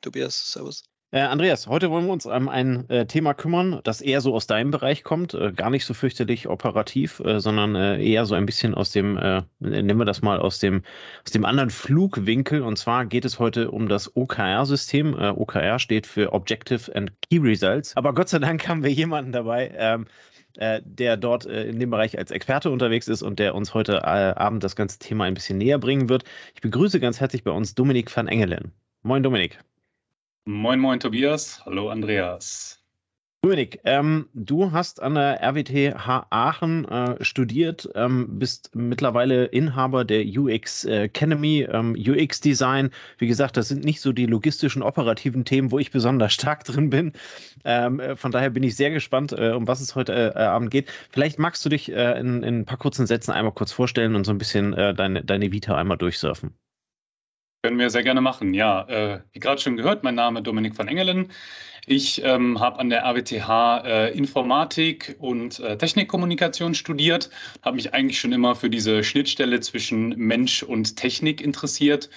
Tobias, Servus. Äh, Andreas, heute wollen wir uns um ein äh, Thema kümmern, das eher so aus deinem Bereich kommt, äh, gar nicht so fürchterlich operativ, äh, sondern äh, eher so ein bisschen aus dem, äh, nennen wir das mal aus dem, aus dem anderen Flugwinkel. Und zwar geht es heute um das OKR-System. OKR steht für Objective and Key Results. Aber Gott sei Dank haben wir jemanden dabei, ähm, der dort in dem Bereich als Experte unterwegs ist und der uns heute Abend das ganze Thema ein bisschen näher bringen wird. Ich begrüße ganz herzlich bei uns Dominik van Engelen. Moin Dominik. Moin, moin, Tobias. Hallo, Andreas. Dominik, ähm, du hast an der RWTH Aachen äh, studiert, ähm, bist mittlerweile Inhaber der UX Academy, ähm, UX Design. Wie gesagt, das sind nicht so die logistischen, operativen Themen, wo ich besonders stark drin bin. Ähm, äh, von daher bin ich sehr gespannt, äh, um was es heute äh, Abend geht. Vielleicht magst du dich äh, in, in, ein paar kurzen Sätzen einmal kurz vorstellen und so ein bisschen äh, deine, deine Vita einmal durchsurfen. Können wir sehr gerne machen. Ja, äh, wie gerade schon gehört, mein Name ist Dominik van Engelen. Ich ähm, habe an der RWTH äh, Informatik und äh, Technikkommunikation studiert, habe mich eigentlich schon immer für diese Schnittstelle zwischen Mensch und Technik interessiert.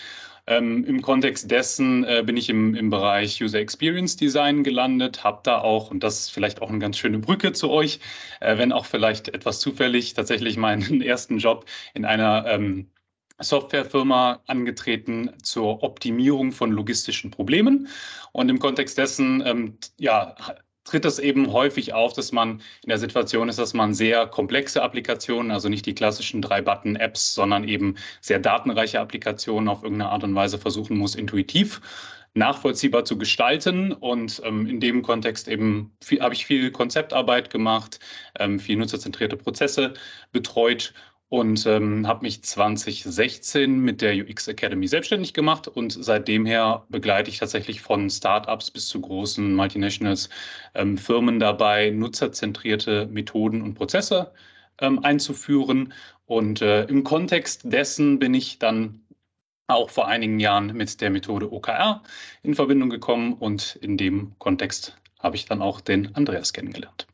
Ähm, Im Kontext dessen äh, bin ich im, im Bereich User Experience Design gelandet, habe da auch, und das ist vielleicht auch eine ganz schöne Brücke zu euch, äh, wenn auch vielleicht etwas zufällig, tatsächlich meinen ersten Job in einer ähm, Softwarefirma angetreten zur Optimierung von logistischen Problemen. Und im Kontext dessen, ähm, ja, tritt es eben häufig auf, dass man in der Situation ist, dass man sehr komplexe Applikationen, also nicht die klassischen drei Button-Apps, sondern eben sehr datenreiche Applikationen auf irgendeine Art und Weise versuchen muss, intuitiv nachvollziehbar zu gestalten. Und ähm, in dem Kontext eben habe ich viel Konzeptarbeit gemacht, ähm, viel nutzerzentrierte Prozesse betreut und ähm, habe mich 2016 mit der UX Academy selbstständig gemacht und seitdem her begleite ich tatsächlich von Startups bis zu großen Multinationals ähm, Firmen dabei, nutzerzentrierte Methoden und Prozesse ähm, einzuführen. Und äh, im Kontext dessen bin ich dann auch vor einigen Jahren mit der Methode OKR in Verbindung gekommen und in dem Kontext habe ich dann auch den Andreas kennengelernt.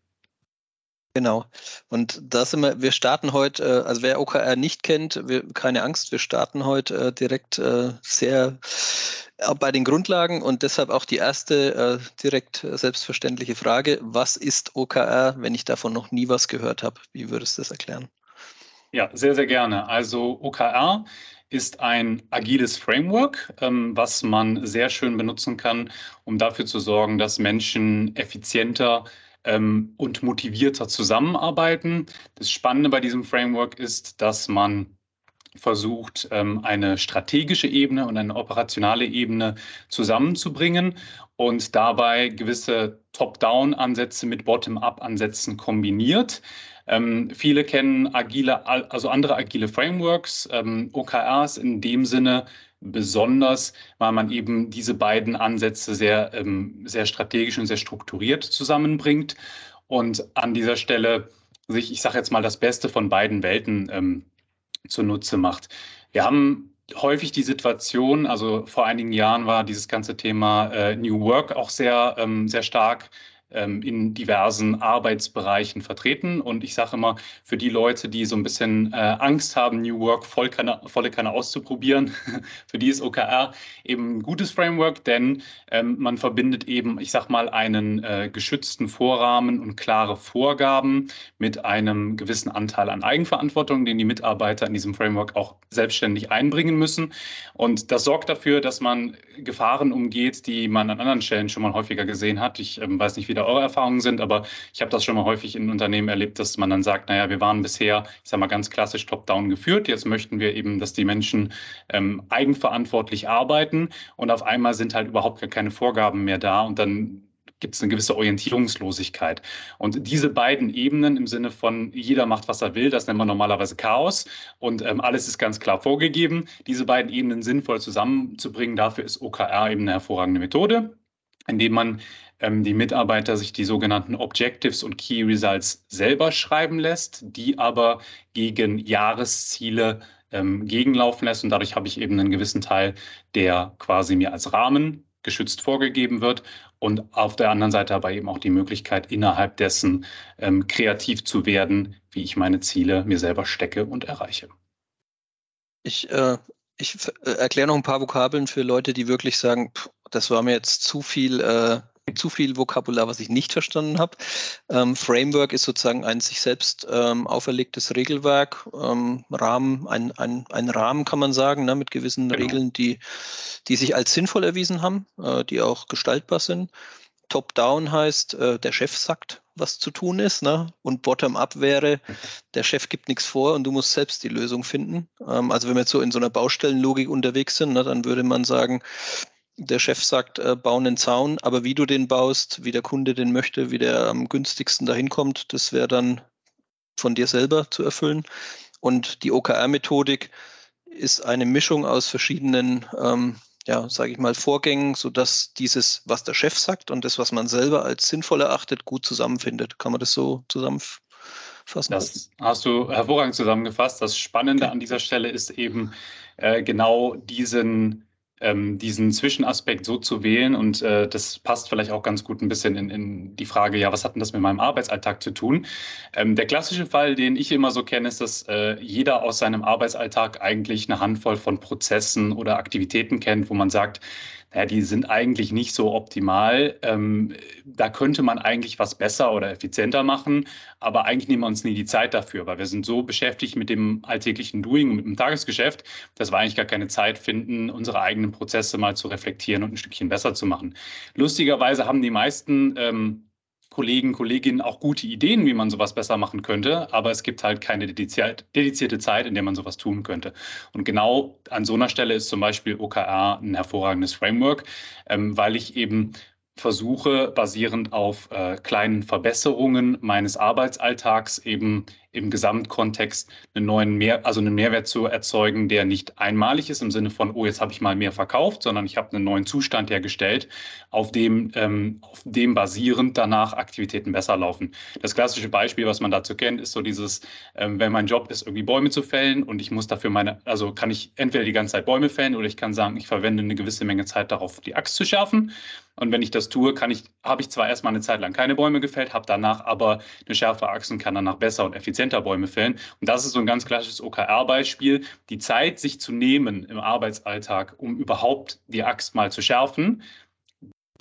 Genau. Und da sind wir, wir starten heute, äh, also wer OKR nicht kennt, wir, keine Angst, wir starten heute äh, direkt äh, sehr bei den Grundlagen und deshalb auch die erste direkt selbstverständliche Frage. Was ist OKR, wenn ich davon noch nie was gehört habe? Wie würdest du das erklären? Ja, sehr, sehr gerne. Also OKR ist ein agiles Framework, ähm, was man sehr schön benutzen kann, um dafür zu sorgen, dass Menschen effizienter ähm, und motivierter zusammenarbeiten. Das Spannende bei diesem Framework ist, dass man versucht, ähm, eine strategische Ebene und eine operationale Ebene zusammenzubringen und dabei gewisse Top-Down-Ansätze mit Bottom-up-Ansätzen kombiniert. Ähm, viele kennen agile, also andere agile Frameworks. Ähm, OKRs in dem Sinne besonders, weil man eben diese beiden Ansätze sehr, ähm, sehr strategisch und sehr strukturiert zusammenbringt und an dieser Stelle sich, ich sage jetzt mal, das Beste von beiden Welten ähm, zunutze macht. Wir haben häufig die Situation, also vor einigen Jahren war dieses ganze Thema äh, New Work auch sehr, ähm, sehr stark ähm, in diversen Arbeitsbereichen vertreten. Und ich sage immer, für die Leute, die so ein bisschen äh, Angst haben, New Work voll keine, volle Kanne auszuprobieren, für die ist OKR eben ein gutes Framework, denn ähm, man verbindet eben, ich sage mal, einen äh, geschützten Vorrahmen und klare Vorgaben mit einem gewissen Anteil an Eigenverantwortung, den die Mitarbeiter in diesem Framework auch selbstständig einbringen müssen. Und das sorgt dafür, dass man Gefahren umgeht, die man an anderen Stellen schon mal häufiger gesehen hat. Ich ähm, weiß nicht, wie da eure Erfahrungen sind, aber ich habe das schon mal häufig in Unternehmen erlebt, dass man dann sagt, naja, wir waren bisher, ich sage mal ganz klassisch top-down geführt, jetzt möchten wir eben, dass die Menschen ähm, eigenverantwortlich arbeiten und auf einmal sind halt überhaupt gar keine Vorgaben mehr da und dann gibt es eine gewisse Orientierungslosigkeit. Und diese beiden Ebenen im Sinne von jeder macht, was er will, das nennt man normalerweise Chaos und ähm, alles ist ganz klar vorgegeben. Diese beiden Ebenen sinnvoll zusammenzubringen, dafür ist OKR eben eine hervorragende Methode, indem man ähm, die Mitarbeiter sich die sogenannten Objectives und Key Results selber schreiben lässt, die aber gegen Jahresziele ähm, gegenlaufen lässt. Und dadurch habe ich eben einen gewissen Teil, der quasi mir als Rahmen geschützt vorgegeben wird und auf der anderen Seite aber eben auch die Möglichkeit, innerhalb dessen ähm, kreativ zu werden, wie ich meine Ziele mir selber stecke und erreiche. Ich, äh, ich äh, erkläre noch ein paar Vokabeln für Leute, die wirklich sagen, pff, das war mir jetzt zu viel äh, zu viel Vokabular, was ich nicht verstanden habe. Ähm, Framework ist sozusagen ein sich selbst ähm, auferlegtes Regelwerk, ähm, Rahmen, ein, ein, ein Rahmen kann man sagen, ne, mit gewissen genau. Regeln, die, die sich als sinnvoll erwiesen haben, äh, die auch gestaltbar sind. Top-down heißt, äh, der Chef sagt, was zu tun ist, ne? und Bottom-up wäre, der Chef gibt nichts vor und du musst selbst die Lösung finden. Ähm, also wenn wir jetzt so in so einer Baustellenlogik unterwegs sind, ne, dann würde man sagen, der Chef sagt, äh, bau einen Zaun, aber wie du den baust, wie der Kunde den möchte, wie der am günstigsten dahin kommt, das wäre dann von dir selber zu erfüllen. Und die OKR-Methodik ist eine Mischung aus verschiedenen, ähm, ja, sage ich mal, Vorgängen, sodass dieses, was der Chef sagt und das, was man selber als sinnvoll erachtet, gut zusammenfindet. Kann man das so zusammenfassen? Das hast du hervorragend zusammengefasst. Das Spannende okay. an dieser Stelle ist eben äh, genau diesen ähm, diesen Zwischenaspekt so zu wählen. Und äh, das passt vielleicht auch ganz gut ein bisschen in, in, die Frage, ja, was hat denn das mit meinem Arbeitsalltag zu tun? Ähm, der klassische Fall, den ich immer so kenne, ist, dass äh, jeder aus seinem Arbeitsalltag eigentlich eine Handvoll von Prozessen oder Aktivitäten kennt, wo man sagt, naja, die sind eigentlich nicht so optimal. Ähm, da könnte man eigentlich was besser oder effizienter machen, aber eigentlich nehmen wir uns nie die Zeit dafür, weil wir sind so beschäftigt mit dem alltäglichen Doing mit dem Tagesgeschäft, dass wir eigentlich gar keine Zeit finden, unsere eigenen Prozesse mal zu reflektieren und ein Stückchen besser zu machen. Lustigerweise haben die meisten ähm, Kollegen, Kolleginnen auch gute Ideen, wie man sowas besser machen könnte, aber es gibt halt keine dedizierte Zeit, in der man sowas tun könnte. Und genau an so einer Stelle ist zum Beispiel OKR ein hervorragendes Framework, ähm, weil ich eben versuche, basierend auf äh, kleinen Verbesserungen meines Arbeitsalltags eben im Gesamtkontext einen neuen Mehr, also einen Mehrwert zu erzeugen, der nicht einmalig ist im Sinne von, oh, jetzt habe ich mal mehr verkauft, sondern ich habe einen neuen Zustand hergestellt, auf dem, ähm, auf dem basierend danach Aktivitäten besser laufen. Das klassische Beispiel, was man dazu kennt, ist so dieses, ähm, wenn mein Job ist, irgendwie Bäume zu fällen und ich muss dafür meine, also kann ich entweder die ganze Zeit Bäume fällen oder ich kann sagen, ich verwende eine gewisse Menge Zeit darauf, die Axt zu schärfen. Und wenn ich das tue, kann ich, habe ich zwar erstmal eine Zeit lang keine Bäume gefällt, habe danach aber eine schärfere Axt und kann danach besser und effizienter Effizienter fällen. Und das ist so ein ganz klassisches OKR-Beispiel. Die Zeit, sich zu nehmen im Arbeitsalltag, um überhaupt die Axt mal zu schärfen,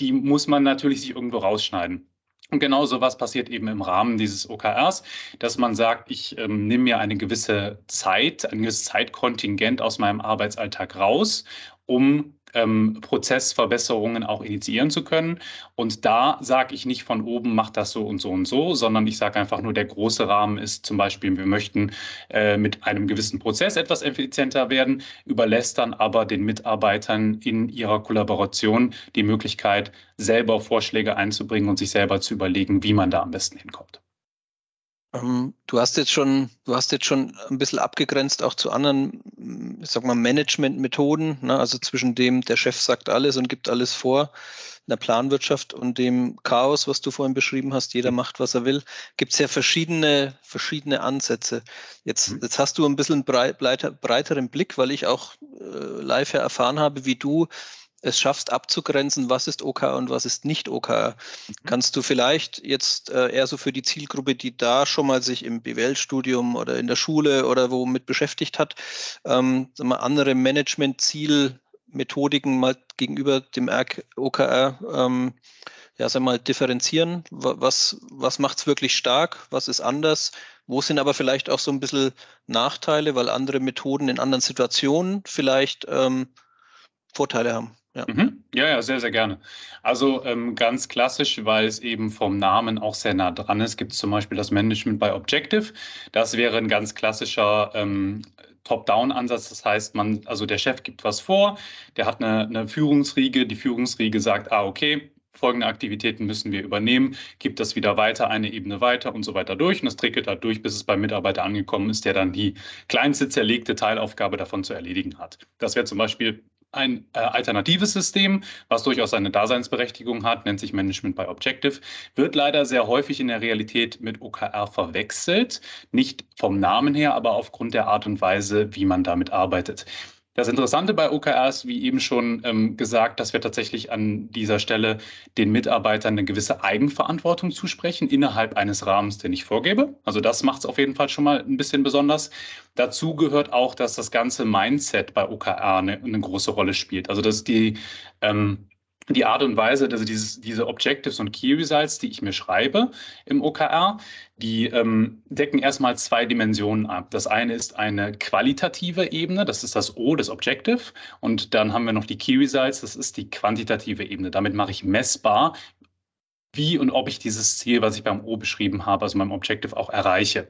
die muss man natürlich sich irgendwo rausschneiden. Und genau so was passiert eben im Rahmen dieses OKRs, dass man sagt, ich ähm, nehme mir eine gewisse Zeit, ein gewisses Zeitkontingent aus meinem Arbeitsalltag raus, um ähm, Prozessverbesserungen auch initiieren zu können. Und da sage ich nicht von oben, mach das so und so und so, sondern ich sage einfach nur, der große Rahmen ist zum Beispiel, wir möchten äh, mit einem gewissen Prozess etwas effizienter werden, überlässt dann aber den Mitarbeitern in ihrer Kollaboration die Möglichkeit, selber Vorschläge einzubringen und sich selber zu überlegen, wie man da am besten hinkommt. Ähm, du hast jetzt schon, du hast jetzt schon ein bisschen abgegrenzt auch zu anderen, hm, ich sag mal, Managementmethoden, ne? also zwischen dem, der Chef sagt alles und gibt alles vor, in der Planwirtschaft und dem Chaos, was du vorhin beschrieben hast, jeder macht, was er will, gibt es ja verschiedene, verschiedene Ansätze. Jetzt, mhm. jetzt hast du ein bisschen breit, breiteren Blick, weil ich auch äh, live erfahren habe, wie du es schaffst abzugrenzen, was ist OK und was ist nicht OK. Mhm. Kannst du vielleicht jetzt äh, eher so für die Zielgruppe, die da schon mal sich im BWL-Studium oder in der Schule oder wo mit beschäftigt hat, ähm, mal, andere Management-Zielmethodiken mal gegenüber dem OKR ähm, ja, sag mal, differenzieren? Was, was macht es wirklich stark? Was ist anders? Wo sind aber vielleicht auch so ein bisschen Nachteile, weil andere Methoden in anderen Situationen vielleicht ähm, Vorteile haben? Ja. Mhm. Ja, ja, sehr, sehr gerne. Also ähm, ganz klassisch, weil es eben vom Namen auch sehr nah dran ist, gibt es zum Beispiel das Management by Objective. Das wäre ein ganz klassischer ähm, Top-Down-Ansatz. Das heißt, man, also der Chef gibt was vor, der hat eine, eine Führungsriege, die Führungsriege sagt, ah, okay, folgende Aktivitäten müssen wir übernehmen, gibt das wieder weiter, eine Ebene weiter und so weiter durch. Und das trickelt da durch, bis es beim Mitarbeiter angekommen ist, der dann die kleinste zerlegte Teilaufgabe davon zu erledigen hat. Das wäre zum Beispiel ein äh, alternatives System, was durchaus seine Daseinsberechtigung hat, nennt sich Management by Objective, wird leider sehr häufig in der Realität mit OKR verwechselt. Nicht vom Namen her, aber aufgrund der Art und Weise, wie man damit arbeitet. Das Interessante bei OKR ist, wie eben schon ähm, gesagt, dass wir tatsächlich an dieser Stelle den Mitarbeitern eine gewisse Eigenverantwortung zusprechen innerhalb eines Rahmens, den ich vorgebe. Also das macht es auf jeden Fall schon mal ein bisschen besonders. Dazu gehört auch, dass das ganze Mindset bei OKR eine, eine große Rolle spielt. Also dass die ähm, die Art und Weise, also dieses, diese Objectives und Key Results, die ich mir schreibe im OKR, die ähm, decken erstmal zwei Dimensionen ab. Das eine ist eine qualitative Ebene, das ist das O, das Objective. Und dann haben wir noch die Key Results, das ist die quantitative Ebene. Damit mache ich messbar, wie und ob ich dieses Ziel, was ich beim O beschrieben habe, also meinem Objective auch erreiche.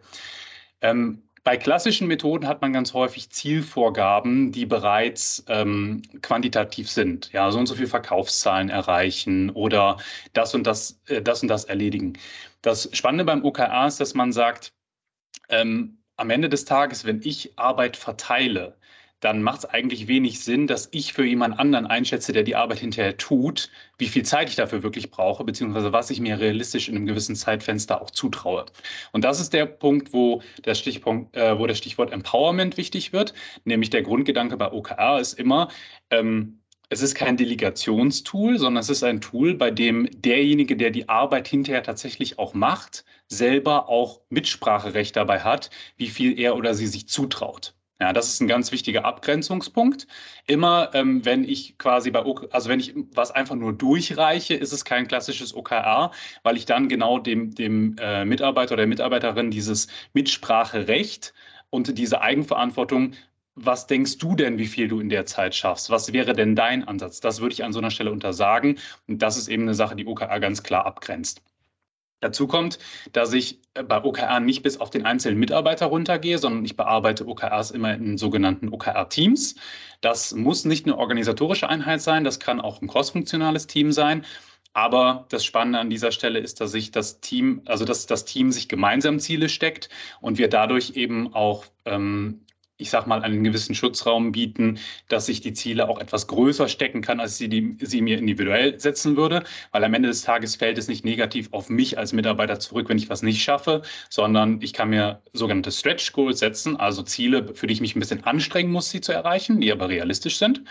Ähm, bei klassischen Methoden hat man ganz häufig Zielvorgaben, die bereits ähm, quantitativ sind. Ja, so und so viel Verkaufszahlen erreichen oder das und das, äh, das und das erledigen. Das Spannende beim OKR ist, dass man sagt, ähm, am Ende des Tages, wenn ich Arbeit verteile, dann macht es eigentlich wenig Sinn, dass ich für jemand anderen einschätze, der die Arbeit hinterher tut, wie viel Zeit ich dafür wirklich brauche, beziehungsweise was ich mir realistisch in einem gewissen Zeitfenster auch zutraue. Und das ist der Punkt, wo der Stichpunkt, äh, wo das Stichwort Empowerment wichtig wird, nämlich der Grundgedanke bei OKR ist immer, ähm, es ist kein Delegationstool, sondern es ist ein Tool, bei dem derjenige, der die Arbeit hinterher tatsächlich auch macht, selber auch Mitspracherecht dabei hat, wie viel er oder sie sich zutraut. Ja, das ist ein ganz wichtiger Abgrenzungspunkt. Immer, ähm, wenn ich quasi bei, OK, also wenn ich was einfach nur durchreiche, ist es kein klassisches OKR, weil ich dann genau dem, dem äh, Mitarbeiter oder der Mitarbeiterin dieses Mitspracherecht und diese Eigenverantwortung was denkst du denn, wie viel du in der Zeit schaffst? Was wäre denn dein Ansatz? Das würde ich an so einer Stelle untersagen. Und das ist eben eine Sache, die OKR ganz klar abgrenzt. Dazu kommt, dass ich bei OKR nicht bis auf den einzelnen Mitarbeiter runtergehe, sondern ich bearbeite OKRs immer in sogenannten OKR-Teams. Das muss nicht eine organisatorische Einheit sein, das kann auch ein crossfunktionales Team sein. Aber das Spannende an dieser Stelle ist, dass sich das Team, also dass das Team sich gemeinsam Ziele steckt und wir dadurch eben auch ähm, ich sag mal, einen gewissen Schutzraum bieten, dass ich die Ziele auch etwas größer stecken kann, als sie, die, sie mir individuell setzen würde. Weil am Ende des Tages fällt es nicht negativ auf mich als Mitarbeiter zurück, wenn ich was nicht schaffe, sondern ich kann mir sogenannte Stretch Goals setzen, also Ziele, für die ich mich ein bisschen anstrengen muss, sie zu erreichen, die aber realistisch sind.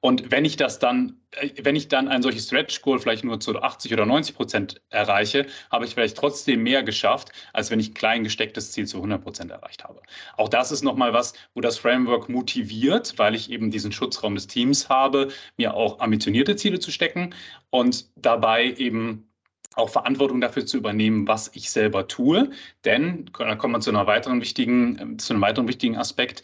Und wenn ich das dann, äh, wenn ich dann ein solches Stretch Goal vielleicht nur zu 80 oder 90 Prozent erreiche, habe ich vielleicht trotzdem mehr geschafft, als wenn ich ein klein gestecktes Ziel zu 100 Prozent erreicht habe. Auch das ist nochmal was, wo das Framework motiviert, weil ich eben diesen Schutzraum des Teams habe, mir auch ambitionierte Ziele zu stecken und dabei eben auch Verantwortung dafür zu übernehmen, was ich selber tue. Denn, da kommen wir zu, einer weiteren wichtigen, zu einem weiteren wichtigen Aspekt,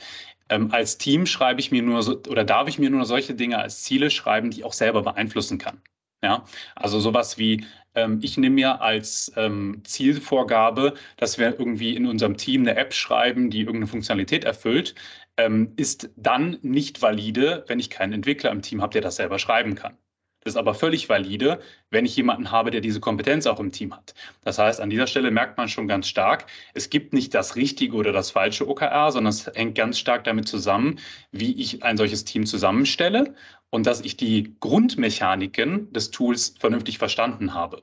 ähm, als Team schreibe ich mir nur so, oder darf ich mir nur solche Dinge als Ziele schreiben, die ich auch selber beeinflussen kann. Ja, also sowas wie ähm, ich nehme mir als ähm, Zielvorgabe, dass wir irgendwie in unserem Team eine App schreiben, die irgendeine Funktionalität erfüllt, ähm, ist dann nicht valide, wenn ich keinen Entwickler im Team habe, der das selber schreiben kann. Das ist aber völlig valide, wenn ich jemanden habe, der diese Kompetenz auch im Team hat. Das heißt, an dieser Stelle merkt man schon ganz stark, es gibt nicht das richtige oder das falsche OKR, sondern es hängt ganz stark damit zusammen, wie ich ein solches Team zusammenstelle und dass ich die Grundmechaniken des Tools vernünftig verstanden habe.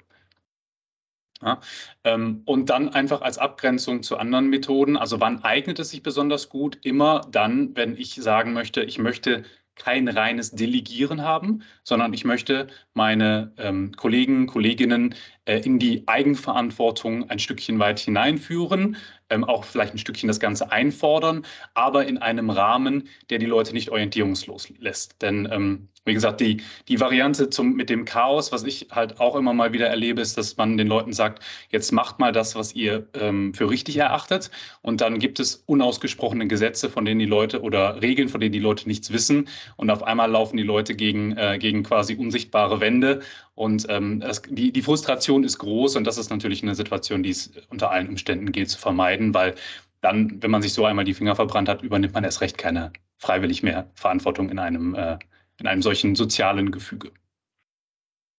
Ja, ähm, und dann einfach als Abgrenzung zu anderen Methoden, also wann eignet es sich besonders gut? Immer dann, wenn ich sagen möchte, ich möchte kein reines Delegieren haben, sondern ich möchte meine ähm, Kollegen, Kolleginnen äh, in die Eigenverantwortung ein Stückchen weit hineinführen, ähm, auch vielleicht ein Stückchen das Ganze einfordern, aber in einem Rahmen, der die Leute nicht orientierungslos lässt. Denn ähm, wie gesagt, die, die Variante zum, mit dem Chaos, was ich halt auch immer mal wieder erlebe, ist, dass man den Leuten sagt, jetzt macht mal das, was ihr ähm, für richtig erachtet. Und dann gibt es unausgesprochene Gesetze, von denen die Leute oder Regeln, von denen die Leute nichts wissen. Und auf einmal laufen die Leute gegen, äh, gegen quasi unsichtbare Wände. Und ähm, das, die, die Frustration ist groß. Und das ist natürlich eine Situation, die es unter allen Umständen gilt zu vermeiden, weil dann, wenn man sich so einmal die Finger verbrannt hat, übernimmt man erst recht keine freiwillig mehr Verantwortung in einem äh, in einem solchen sozialen Gefüge.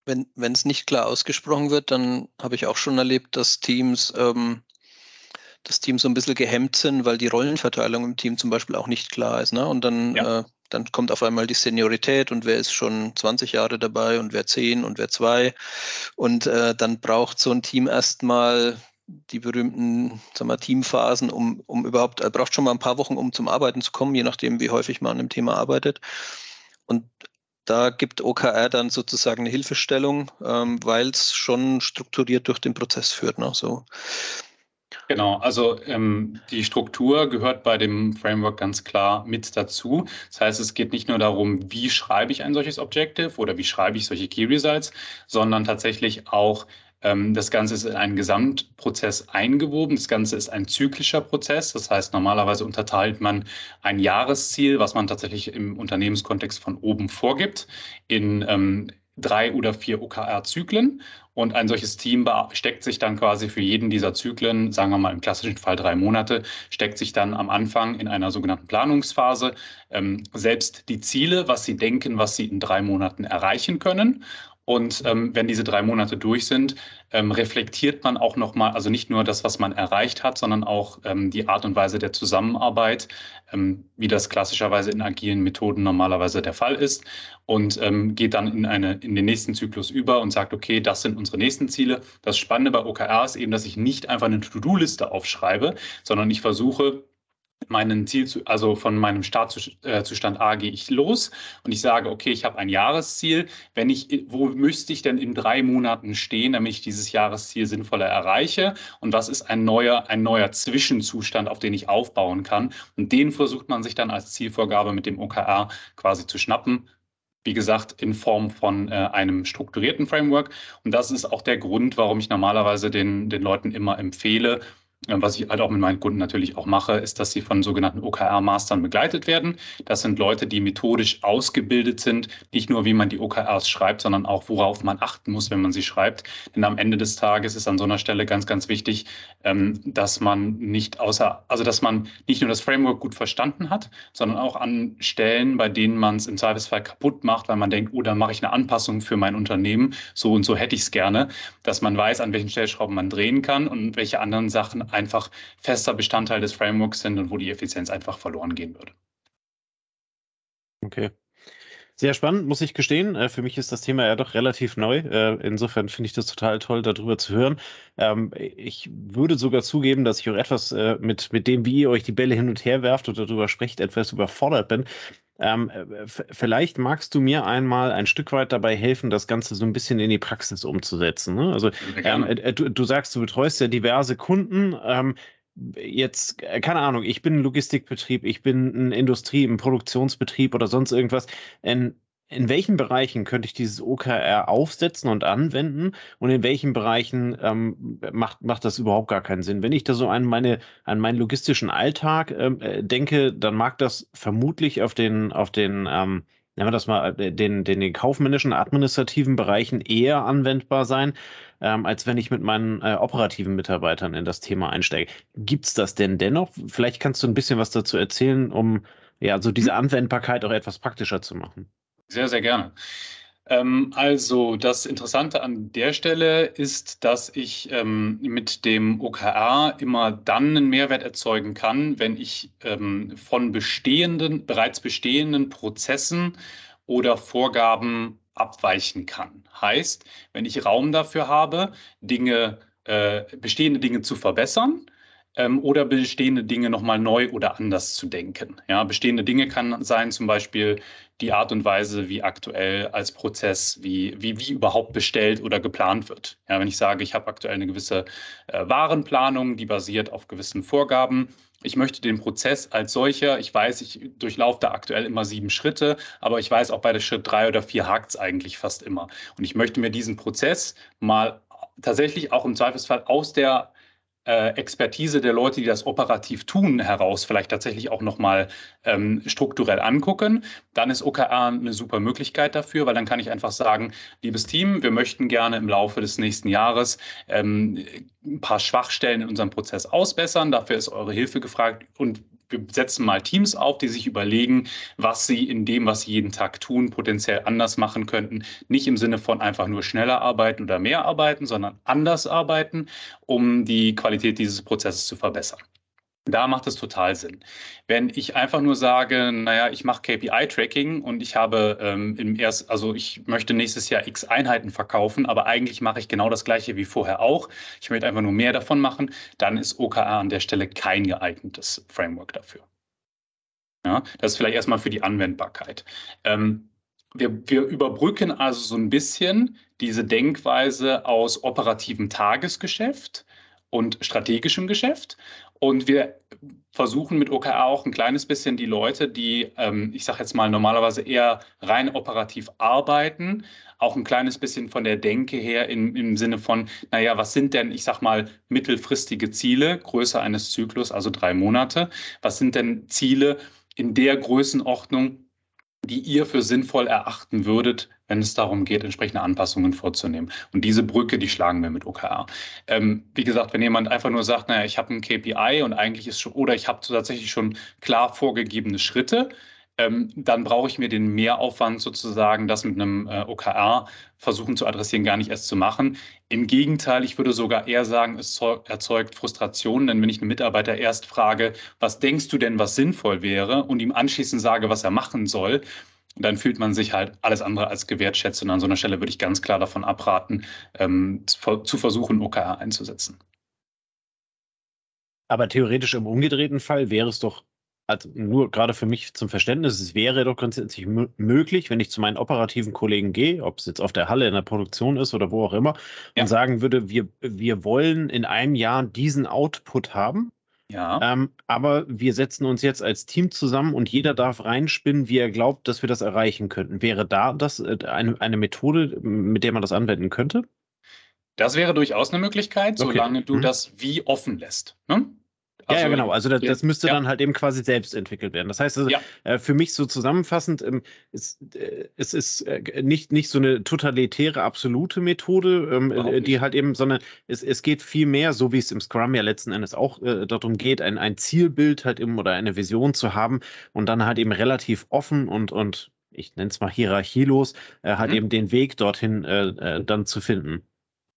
Wenn es nicht klar ausgesprochen wird, dann habe ich auch schon erlebt, dass Teams, ähm, dass Teams so ein bisschen gehemmt sind, weil die Rollenverteilung im Team zum Beispiel auch nicht klar ist. Ne? Und dann, ja. äh, dann kommt auf einmal die Seniorität und wer ist schon 20 Jahre dabei und wer 10 und wer 2. Und äh, dann braucht so ein Team erstmal die berühmten sagen wir, Teamphasen, um, um überhaupt, er braucht schon mal ein paar Wochen, um zum Arbeiten zu kommen, je nachdem, wie häufig man an dem Thema arbeitet. Und da gibt OKR dann sozusagen eine Hilfestellung, ähm, weil es schon strukturiert durch den Prozess führt. Ne? So. Genau, also ähm, die Struktur gehört bei dem Framework ganz klar mit dazu. Das heißt, es geht nicht nur darum, wie schreibe ich ein solches Objective oder wie schreibe ich solche Key Results, sondern tatsächlich auch, das Ganze ist in einen Gesamtprozess eingewoben. Das Ganze ist ein zyklischer Prozess. Das heißt, normalerweise unterteilt man ein Jahresziel, was man tatsächlich im Unternehmenskontext von oben vorgibt, in ähm, drei oder vier OKR-Zyklen. Und ein solches Team steckt sich dann quasi für jeden dieser Zyklen, sagen wir mal im klassischen Fall drei Monate, steckt sich dann am Anfang in einer sogenannten Planungsphase ähm, selbst die Ziele, was sie denken, was sie in drei Monaten erreichen können. Und ähm, wenn diese drei Monate durch sind, ähm, reflektiert man auch nochmal, also nicht nur das, was man erreicht hat, sondern auch ähm, die Art und Weise der Zusammenarbeit, ähm, wie das klassischerweise in agilen Methoden normalerweise der Fall ist. Und ähm, geht dann in, eine, in den nächsten Zyklus über und sagt, okay, das sind unsere nächsten Ziele. Das Spannende bei OKR ist eben, dass ich nicht einfach eine To-Do-Liste aufschreibe, sondern ich versuche, meinen Ziel, zu, also von meinem Startzustand äh, A gehe ich los und ich sage, okay, ich habe ein Jahresziel. Wenn ich, wo müsste ich denn in drei Monaten stehen, damit ich dieses Jahresziel sinnvoller erreiche? Und was ist ein neuer, ein neuer Zwischenzustand, auf den ich aufbauen kann? Und den versucht man sich dann als Zielvorgabe mit dem OKR quasi zu schnappen. Wie gesagt, in Form von äh, einem strukturierten Framework. Und das ist auch der Grund, warum ich normalerweise den, den Leuten immer empfehle, was ich halt auch mit meinen Kunden natürlich auch mache, ist, dass sie von sogenannten OKR-Mastern begleitet werden. Das sind Leute, die methodisch ausgebildet sind, nicht nur wie man die OKRs schreibt, sondern auch worauf man achten muss, wenn man sie schreibt. Denn am Ende des Tages ist an so einer Stelle ganz, ganz wichtig, ähm, dass man nicht außer, also dass man nicht nur das Framework gut verstanden hat, sondern auch an Stellen, bei denen man es im Zweifelsfall kaputt macht, weil man denkt, oh, dann mache ich eine Anpassung für mein Unternehmen, so und so hätte ich es gerne, dass man weiß, an welchen Stellschrauben man drehen kann und welche anderen Sachen einfach fester Bestandteil des Frameworks sind und wo die Effizienz einfach verloren gehen würde. Okay. Sehr spannend, muss ich gestehen. Äh, für mich ist das Thema ja doch relativ neu. Äh, insofern finde ich das total toll, darüber zu hören. Ähm, ich würde sogar zugeben, dass ich auch etwas äh, mit, mit dem, wie ihr euch die Bälle hin und her werft und darüber sprecht, etwas überfordert bin. Ähm, vielleicht magst du mir einmal ein Stück weit dabei helfen, das Ganze so ein bisschen in die Praxis umzusetzen. Ne? Also ähm, du, du, sagst, du betreust ja diverse Kunden. Ähm, jetzt, äh, keine Ahnung, ich bin ein Logistikbetrieb, ich bin ein Industrie-, ein Produktionsbetrieb oder sonst irgendwas. In, in welchen Bereichen könnte ich dieses OKR aufsetzen und anwenden und in welchen Bereichen ähm, macht, macht das überhaupt gar keinen Sinn? Wenn ich da so an, meine, an meinen logistischen Alltag ähm, äh, denke, dann mag das vermutlich auf den, auf den ähm, nennen wir das mal, äh, den, den, den kaufmännischen, administrativen Bereichen eher anwendbar sein, ähm, als wenn ich mit meinen äh, operativen Mitarbeitern in das Thema einsteige. Gibt es das denn dennoch? Vielleicht kannst du ein bisschen was dazu erzählen, um ja, so diese hm. Anwendbarkeit auch etwas praktischer zu machen. Sehr, sehr gerne. Ähm, also das Interessante an der Stelle ist, dass ich ähm, mit dem OKR immer dann einen Mehrwert erzeugen kann, wenn ich ähm, von bestehenden, bereits bestehenden Prozessen oder Vorgaben abweichen kann. Heißt, wenn ich Raum dafür habe, Dinge, äh, bestehende Dinge zu verbessern, ähm, oder bestehende Dinge nochmal neu oder anders zu denken. Ja, bestehende Dinge kann sein zum Beispiel die Art und Weise, wie aktuell als Prozess, wie, wie, wie überhaupt bestellt oder geplant wird. Ja, wenn ich sage, ich habe aktuell eine gewisse äh, Warenplanung, die basiert auf gewissen Vorgaben, ich möchte den Prozess als solcher, ich weiß, ich durchlaufe da aktuell immer sieben Schritte, aber ich weiß auch bei der Schritt drei oder vier hakt es eigentlich fast immer. Und ich möchte mir diesen Prozess mal tatsächlich auch im Zweifelsfall aus der Expertise der Leute, die das operativ tun, heraus vielleicht tatsächlich auch nochmal ähm, strukturell angucken, dann ist OKR eine super Möglichkeit dafür, weil dann kann ich einfach sagen, liebes Team, wir möchten gerne im Laufe des nächsten Jahres ähm, ein paar Schwachstellen in unserem Prozess ausbessern. Dafür ist eure Hilfe gefragt und wir setzen mal Teams auf, die sich überlegen, was sie in dem, was sie jeden Tag tun, potenziell anders machen könnten. Nicht im Sinne von einfach nur schneller arbeiten oder mehr arbeiten, sondern anders arbeiten, um die Qualität dieses Prozesses zu verbessern. Da macht es total Sinn. Wenn ich einfach nur sage, naja, ich mache KPI-Tracking und ich habe ähm, im erst, also ich möchte nächstes Jahr X Einheiten verkaufen, aber eigentlich mache ich genau das gleiche wie vorher auch. Ich möchte einfach nur mehr davon machen, dann ist OKR an der Stelle kein geeignetes Framework dafür. Ja, das ist vielleicht erstmal für die Anwendbarkeit. Ähm, wir, wir überbrücken also so ein bisschen diese Denkweise aus operativem Tagesgeschäft und strategischem Geschäft und wir versuchen mit OKR auch ein kleines bisschen die Leute, die, ähm, ich sage jetzt mal, normalerweise eher rein operativ arbeiten, auch ein kleines bisschen von der Denke her im, im Sinne von, naja, was sind denn, ich sage mal, mittelfristige Ziele, Größe eines Zyklus, also drei Monate? Was sind denn Ziele in der Größenordnung, die ihr für sinnvoll erachten würdet, wenn es darum geht, entsprechende Anpassungen vorzunehmen. Und diese Brücke, die schlagen wir mit OKR. Ähm, wie gesagt, wenn jemand einfach nur sagt, naja, ich habe ein KPI und eigentlich ist schon, oder ich habe tatsächlich schon klar vorgegebene Schritte, ähm, dann brauche ich mir den Mehraufwand sozusagen, das mit einem äh, OKR versuchen zu adressieren, gar nicht erst zu machen. Im Gegenteil, ich würde sogar eher sagen, es erzeugt Frustration, denn wenn ich einen Mitarbeiter erst frage, was denkst du denn, was sinnvoll wäre, und ihm anschließend sage, was er machen soll, dann fühlt man sich halt alles andere als gewertschätzt. Und an so einer Stelle würde ich ganz klar davon abraten, ähm, zu versuchen, OKR einzusetzen. Aber theoretisch im umgedrehten Fall wäre es doch also nur gerade für mich zum Verständnis, es wäre doch grundsätzlich möglich, wenn ich zu meinen operativen Kollegen gehe, ob es jetzt auf der Halle in der Produktion ist oder wo auch immer, ja. und sagen würde, wir, wir wollen in einem Jahr diesen Output haben. Ja. Ähm, aber wir setzen uns jetzt als Team zusammen und jeder darf reinspinnen, wie er glaubt, dass wir das erreichen könnten. Wäre da das äh, eine, eine Methode, mit der man das anwenden könnte? Das wäre durchaus eine Möglichkeit, okay. solange du mhm. das wie offen lässt. Ne? Also, ja, ja, genau. Also das, das müsste ja. dann halt eben quasi selbst entwickelt werden. Das heißt, also, ja. äh, für mich so zusammenfassend, ähm, ist, äh, es ist äh, nicht, nicht so eine totalitäre, absolute Methode, ähm, äh, die halt eben, sondern es, es geht viel mehr, so wie es im Scrum ja letzten Endes auch äh, darum geht, ein, ein Zielbild halt eben oder eine Vision zu haben und dann halt eben relativ offen und, und ich nenne es mal hierarchielos, äh, halt mhm. eben den Weg dorthin dann zu finden.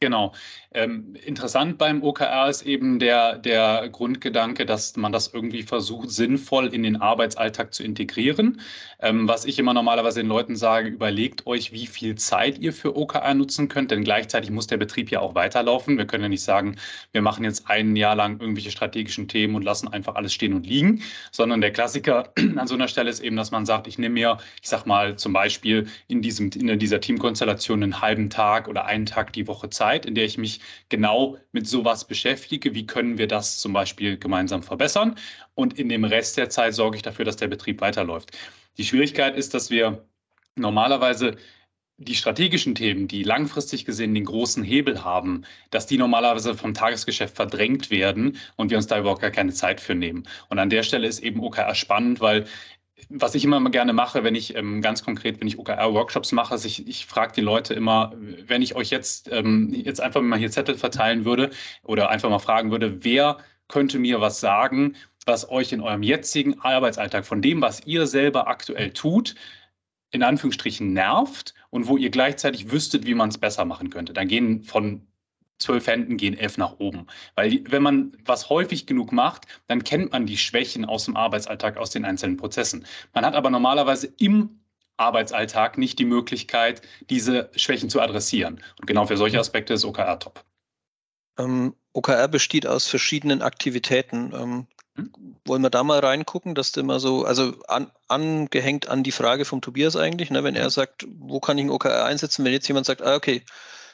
Genau. Ähm, interessant beim OKR ist eben der, der Grundgedanke, dass man das irgendwie versucht, sinnvoll in den Arbeitsalltag zu integrieren. Ähm, was ich immer normalerweise den Leuten sage, überlegt euch, wie viel Zeit ihr für OKR nutzen könnt, denn gleichzeitig muss der Betrieb ja auch weiterlaufen. Wir können ja nicht sagen, wir machen jetzt ein Jahr lang irgendwelche strategischen Themen und lassen einfach alles stehen und liegen, sondern der Klassiker an so einer Stelle ist eben, dass man sagt, ich nehme mir, ich sag mal zum Beispiel in, diesem, in dieser Teamkonstellation einen halben Tag oder einen Tag die Woche Zeit Zeit, in der ich mich genau mit sowas beschäftige. Wie können wir das zum Beispiel gemeinsam verbessern? Und in dem Rest der Zeit sorge ich dafür, dass der Betrieb weiterläuft. Die Schwierigkeit ist, dass wir normalerweise die strategischen Themen, die langfristig gesehen den großen Hebel haben, dass die normalerweise vom Tagesgeschäft verdrängt werden und wir uns da überhaupt gar keine Zeit für nehmen. Und an der Stelle ist eben OKR spannend, weil was ich immer gerne mache, wenn ich ähm, ganz konkret, wenn ich OKR-Workshops mache, ist ich, ich frage die Leute immer, wenn ich euch jetzt, ähm, jetzt einfach mal hier Zettel verteilen würde oder einfach mal fragen würde, wer könnte mir was sagen, was euch in eurem jetzigen Arbeitsalltag von dem, was ihr selber aktuell tut, in Anführungsstrichen nervt und wo ihr gleichzeitig wüsstet, wie man es besser machen könnte. Dann gehen von zwölf Händen gehen elf nach oben. Weil wenn man was häufig genug macht, dann kennt man die Schwächen aus dem Arbeitsalltag, aus den einzelnen Prozessen. Man hat aber normalerweise im Arbeitsalltag nicht die Möglichkeit, diese Schwächen zu adressieren. Und genau für solche Aspekte ist OKR top. Ähm, OKR besteht aus verschiedenen Aktivitäten. Ähm, hm? Wollen wir da mal reingucken, dass du immer so, also an, angehängt an die Frage vom Tobias eigentlich, ne, wenn er sagt, wo kann ich ein OKR einsetzen, wenn jetzt jemand sagt, ah, okay,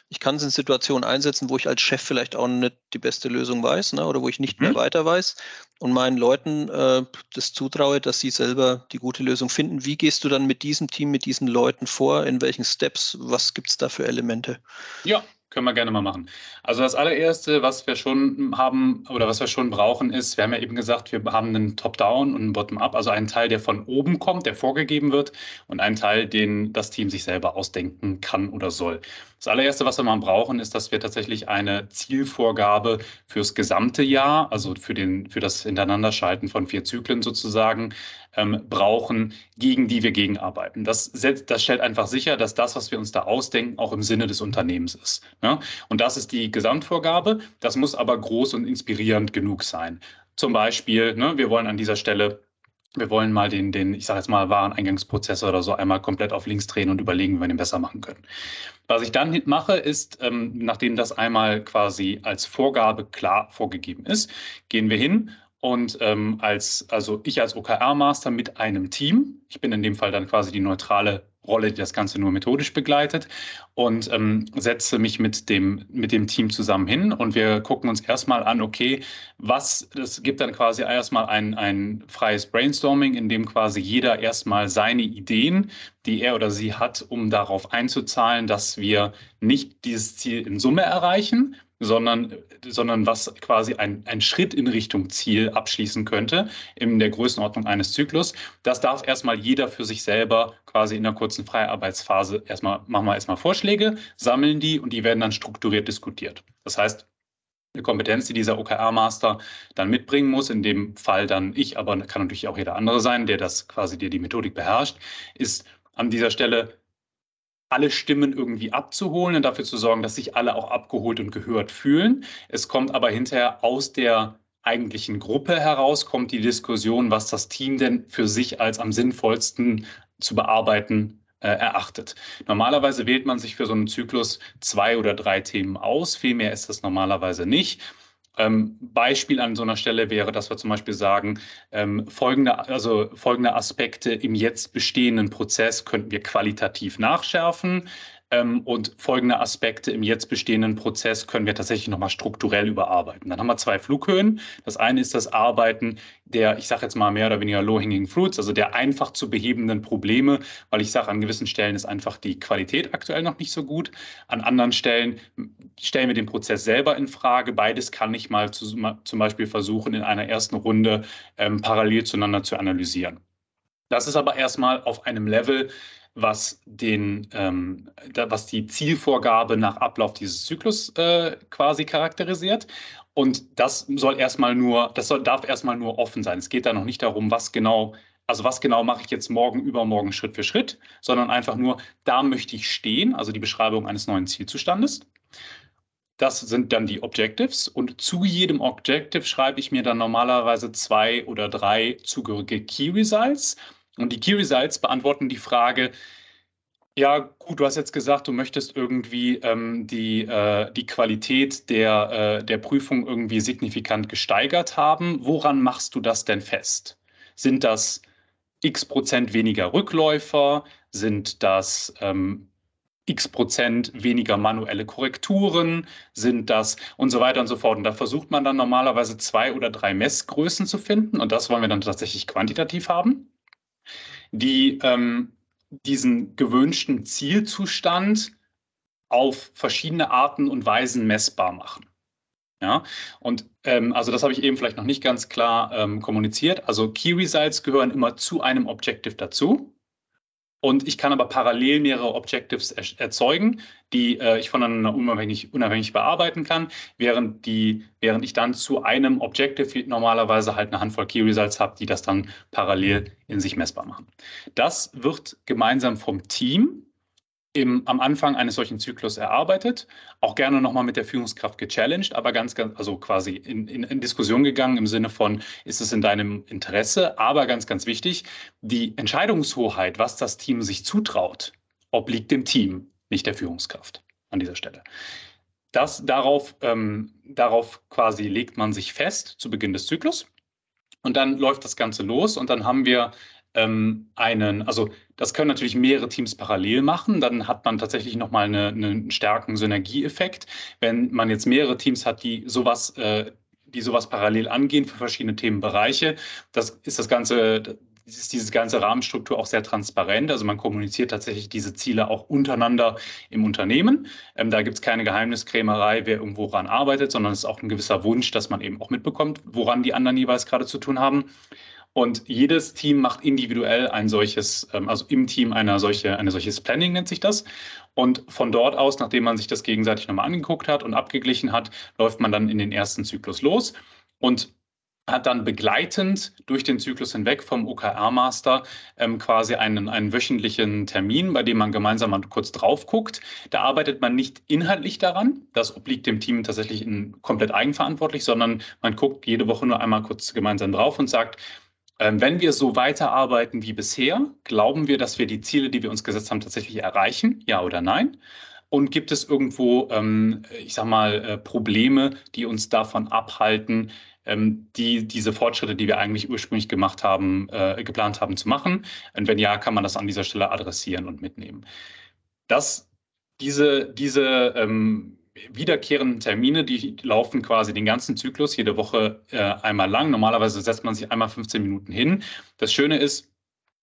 ich kann es in Situationen einsetzen, wo ich als Chef vielleicht auch nicht die beste Lösung weiß ne, oder wo ich nicht mehr mhm. weiter weiß und meinen Leuten äh, das zutraue, dass sie selber die gute Lösung finden. Wie gehst du dann mit diesem Team, mit diesen Leuten vor? In welchen Steps? Was gibt es da für Elemente? Ja, können wir gerne mal machen. Also das allererste, was wir schon haben oder was wir schon brauchen, ist, wir haben ja eben gesagt, wir haben einen Top-Down und einen Bottom-Up, also einen Teil, der von oben kommt, der vorgegeben wird und einen Teil, den das Team sich selber ausdenken kann oder soll. Das allererste, was wir mal brauchen, ist, dass wir tatsächlich eine Zielvorgabe fürs gesamte Jahr, also für, den, für das Hintereinanderschalten von vier Zyklen sozusagen, ähm, brauchen, gegen die wir gegenarbeiten. Das, setzt, das stellt einfach sicher, dass das, was wir uns da ausdenken, auch im Sinne des Unternehmens ist. Ne? Und das ist die Gesamtvorgabe. Das muss aber groß und inspirierend genug sein. Zum Beispiel, ne, wir wollen an dieser Stelle wir wollen mal den, den ich sage jetzt mal, Wareneingangsprozessor oder so einmal komplett auf links drehen und überlegen, wie wir den besser machen können. Was ich dann mache, ist, ähm, nachdem das einmal quasi als Vorgabe klar vorgegeben ist, gehen wir hin und ähm, als, also ich als OKR-Master mit einem Team, ich bin in dem Fall dann quasi die neutrale Rolle, die das Ganze nur methodisch begleitet und ähm, setze mich mit dem, mit dem Team zusammen hin und wir gucken uns erstmal an, okay, was, das gibt dann quasi erstmal ein, ein freies Brainstorming, in dem quasi jeder erstmal seine Ideen, die er oder sie hat, um darauf einzuzahlen, dass wir nicht dieses Ziel in Summe erreichen, sondern, sondern was quasi ein, ein Schritt in Richtung Ziel abschließen könnte in der Größenordnung eines Zyklus. Das darf erstmal jeder für sich selber quasi in der kurzen Freiarbeitsphase erstmal, machen wir erstmal Vorschläge, sammeln die und die werden dann strukturiert diskutiert. Das heißt, eine Kompetenz, die dieser OKR-Master dann mitbringen muss, in dem Fall dann ich, aber kann natürlich auch jeder andere sein, der das quasi, der die Methodik beherrscht, ist an dieser Stelle alle Stimmen irgendwie abzuholen und dafür zu sorgen, dass sich alle auch abgeholt und gehört fühlen. Es kommt aber hinterher aus der eigentlichen Gruppe heraus, kommt die Diskussion, was das Team denn für sich als am sinnvollsten zu bearbeiten äh, erachtet. Normalerweise wählt man sich für so einen Zyklus zwei oder drei Themen aus. Viel mehr ist das normalerweise nicht. Ähm, Beispiel an so einer Stelle wäre, dass wir zum Beispiel sagen, ähm, folgende, also folgende Aspekte im jetzt bestehenden Prozess könnten wir qualitativ nachschärfen. Ähm, und folgende Aspekte im jetzt bestehenden Prozess können wir tatsächlich nochmal strukturell überarbeiten. Dann haben wir zwei Flughöhen. Das eine ist das Arbeiten der, ich sage jetzt mal mehr oder weniger low-hanging fruits, also der einfach zu behebenden Probleme, weil ich sage, an gewissen Stellen ist einfach die Qualität aktuell noch nicht so gut. An anderen Stellen stellen wir den Prozess selber in Frage. Beides kann ich mal zu, zum Beispiel versuchen, in einer ersten Runde ähm, parallel zueinander zu analysieren. Das ist aber erstmal auf einem Level, was, den, ähm, da, was die Zielvorgabe nach Ablauf dieses Zyklus äh, quasi charakterisiert. Und das soll erstmal nur, das soll, darf erstmal nur offen sein. Es geht da noch nicht darum, was genau, also was genau mache ich jetzt morgen, übermorgen Schritt für Schritt, sondern einfach nur, da möchte ich stehen, also die Beschreibung eines neuen Zielzustandes. Das sind dann die Objectives und zu jedem Objective schreibe ich mir dann normalerweise zwei oder drei zugehörige Key Results. Und die Key Results beantworten die Frage, ja, gut, du hast jetzt gesagt, du möchtest irgendwie ähm, die, äh, die Qualität der, äh, der Prüfung irgendwie signifikant gesteigert haben. Woran machst du das denn fest? Sind das x Prozent weniger Rückläufer? Sind das ähm, x Prozent weniger manuelle Korrekturen? Sind das und so weiter und so fort? Und da versucht man dann normalerweise zwei oder drei Messgrößen zu finden. Und das wollen wir dann tatsächlich quantitativ haben die ähm, diesen gewünschten Zielzustand auf verschiedene Arten und Weisen messbar machen. Ja, und ähm, also das habe ich eben vielleicht noch nicht ganz klar ähm, kommuniziert. Also Key Results gehören immer zu einem Objective dazu. Und ich kann aber parallel mehrere Objectives er erzeugen, die äh, ich voneinander unabhängig, unabhängig bearbeiten kann, während, die, während ich dann zu einem Objective normalerweise halt eine Handvoll Key Results habe, die das dann parallel in sich messbar machen. Das wird gemeinsam vom Team im, am Anfang eines solchen Zyklus erarbeitet, auch gerne nochmal mit der Führungskraft gechallenged, aber ganz, ganz, also quasi in, in, in, Diskussion gegangen im Sinne von, ist es in deinem Interesse? Aber ganz, ganz wichtig, die Entscheidungshoheit, was das Team sich zutraut, obliegt dem Team, nicht der Führungskraft an dieser Stelle. das darauf, ähm, darauf quasi legt man sich fest zu Beginn des Zyklus. Und dann läuft das Ganze los und dann haben wir ähm, einen, also das können natürlich mehrere Teams parallel machen, dann hat man tatsächlich nochmal eine, einen starken Synergieeffekt. Wenn man jetzt mehrere Teams hat, die sowas, äh, die sowas parallel angehen für verschiedene Themenbereiche, das ist das Ganze, ist diese ganze Rahmenstruktur auch sehr transparent. Also man kommuniziert tatsächlich diese Ziele auch untereinander im Unternehmen. Ähm, da gibt es keine Geheimniskrämerei, wer irgendwo ran arbeitet, sondern es ist auch ein gewisser Wunsch, dass man eben auch mitbekommt, woran die anderen jeweils gerade zu tun haben. Und jedes Team macht individuell ein solches, ähm, also im Team eine solche, eine solches Planning nennt sich das. Und von dort aus, nachdem man sich das gegenseitig nochmal angeguckt hat und abgeglichen hat, läuft man dann in den ersten Zyklus los. Und hat dann begleitend durch den Zyklus hinweg vom OKR-Master ähm, quasi einen, einen wöchentlichen Termin, bei dem man gemeinsam mal kurz drauf guckt. Da arbeitet man nicht inhaltlich daran, das obliegt dem Team tatsächlich in, komplett eigenverantwortlich, sondern man guckt jede Woche nur einmal kurz gemeinsam drauf und sagt, wenn wir so weiterarbeiten wie bisher, glauben wir, dass wir die Ziele, die wir uns gesetzt haben, tatsächlich erreichen? Ja oder nein? Und gibt es irgendwo, ähm, ich sag mal, äh, Probleme, die uns davon abhalten, ähm, die, diese Fortschritte, die wir eigentlich ursprünglich gemacht haben, äh, geplant haben zu machen? Und wenn ja, kann man das an dieser Stelle adressieren und mitnehmen. Das, diese, diese ähm, wiederkehrenden Termine, die laufen quasi den ganzen Zyklus jede Woche äh, einmal lang. Normalerweise setzt man sich einmal 15 Minuten hin. Das Schöne ist,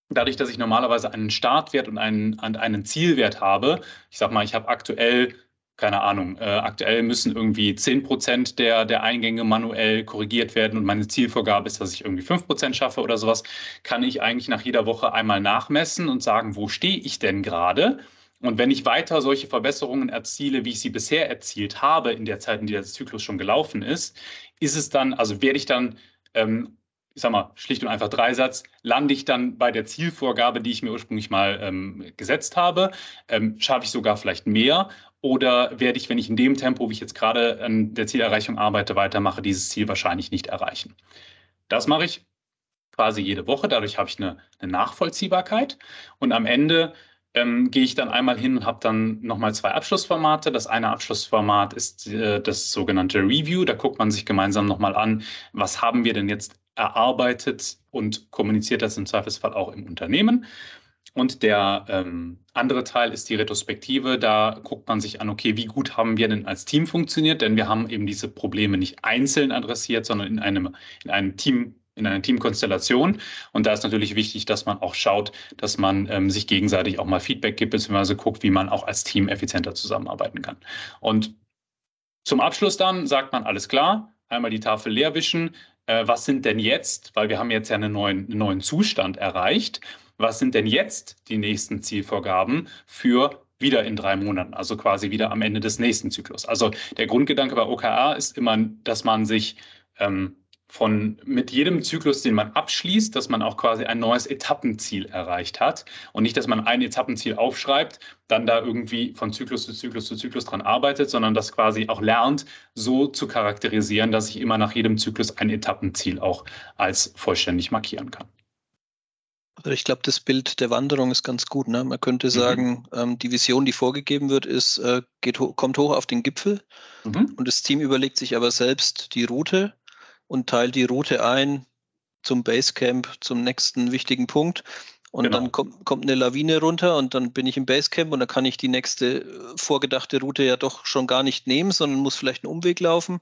dadurch, dass ich normalerweise einen Startwert und einen, einen Zielwert habe, ich sage mal, ich habe aktuell keine Ahnung, äh, aktuell müssen irgendwie 10 Prozent der, der Eingänge manuell korrigiert werden und meine Zielvorgabe ist, dass ich irgendwie 5 Prozent schaffe oder sowas, kann ich eigentlich nach jeder Woche einmal nachmessen und sagen, wo stehe ich denn gerade? Und wenn ich weiter solche Verbesserungen erziele, wie ich sie bisher erzielt habe, in der Zeit, in der der Zyklus schon gelaufen ist, ist es dann, also werde ich dann ähm, ich sag mal, schlicht und einfach Dreisatz, lande ich dann bei der Zielvorgabe, die ich mir ursprünglich mal ähm, gesetzt habe, ähm, schaffe ich sogar vielleicht mehr oder werde ich, wenn ich in dem Tempo, wie ich jetzt gerade an der Zielerreichung arbeite, weitermache, dieses Ziel wahrscheinlich nicht erreichen. Das mache ich quasi jede Woche, dadurch habe ich eine, eine Nachvollziehbarkeit und am Ende ähm, gehe ich dann einmal hin und habe dann nochmal zwei Abschlussformate. Das eine Abschlussformat ist äh, das sogenannte Review. Da guckt man sich gemeinsam nochmal an, was haben wir denn jetzt erarbeitet und kommuniziert das im Zweifelsfall auch im Unternehmen. Und der ähm, andere Teil ist die Retrospektive. Da guckt man sich an, okay, wie gut haben wir denn als Team funktioniert? Denn wir haben eben diese Probleme nicht einzeln adressiert, sondern in einem, in einem Team, in einer Teamkonstellation. Und da ist natürlich wichtig, dass man auch schaut, dass man ähm, sich gegenseitig auch mal Feedback gibt, beziehungsweise guckt, wie man auch als Team effizienter zusammenarbeiten kann. Und zum Abschluss dann sagt man, alles klar, einmal die Tafel leer wischen, äh, was sind denn jetzt, weil wir haben jetzt ja einen neuen, einen neuen Zustand erreicht, was sind denn jetzt die nächsten Zielvorgaben für wieder in drei Monaten, also quasi wieder am Ende des nächsten Zyklus. Also der Grundgedanke bei OKR ist immer, dass man sich ähm, von mit jedem Zyklus, den man abschließt, dass man auch quasi ein neues Etappenziel erreicht hat und nicht, dass man ein Etappenziel aufschreibt, dann da irgendwie von Zyklus zu Zyklus zu Zyklus dran arbeitet, sondern das quasi auch lernt, so zu charakterisieren, dass ich immer nach jedem Zyklus ein Etappenziel auch als vollständig markieren kann. Also ich glaube, das Bild der Wanderung ist ganz gut. Ne? Man könnte mhm. sagen, mhm. ähm, die Vision, die vorgegeben wird, ist, äh, geht kommt hoch auf den Gipfel mhm. und das Team überlegt sich aber selbst die Route und teilt die Route ein zum Basecamp, zum nächsten wichtigen Punkt. Und genau. dann kommt, kommt eine Lawine runter und dann bin ich im Basecamp und dann kann ich die nächste äh, vorgedachte Route ja doch schon gar nicht nehmen, sondern muss vielleicht einen Umweg laufen.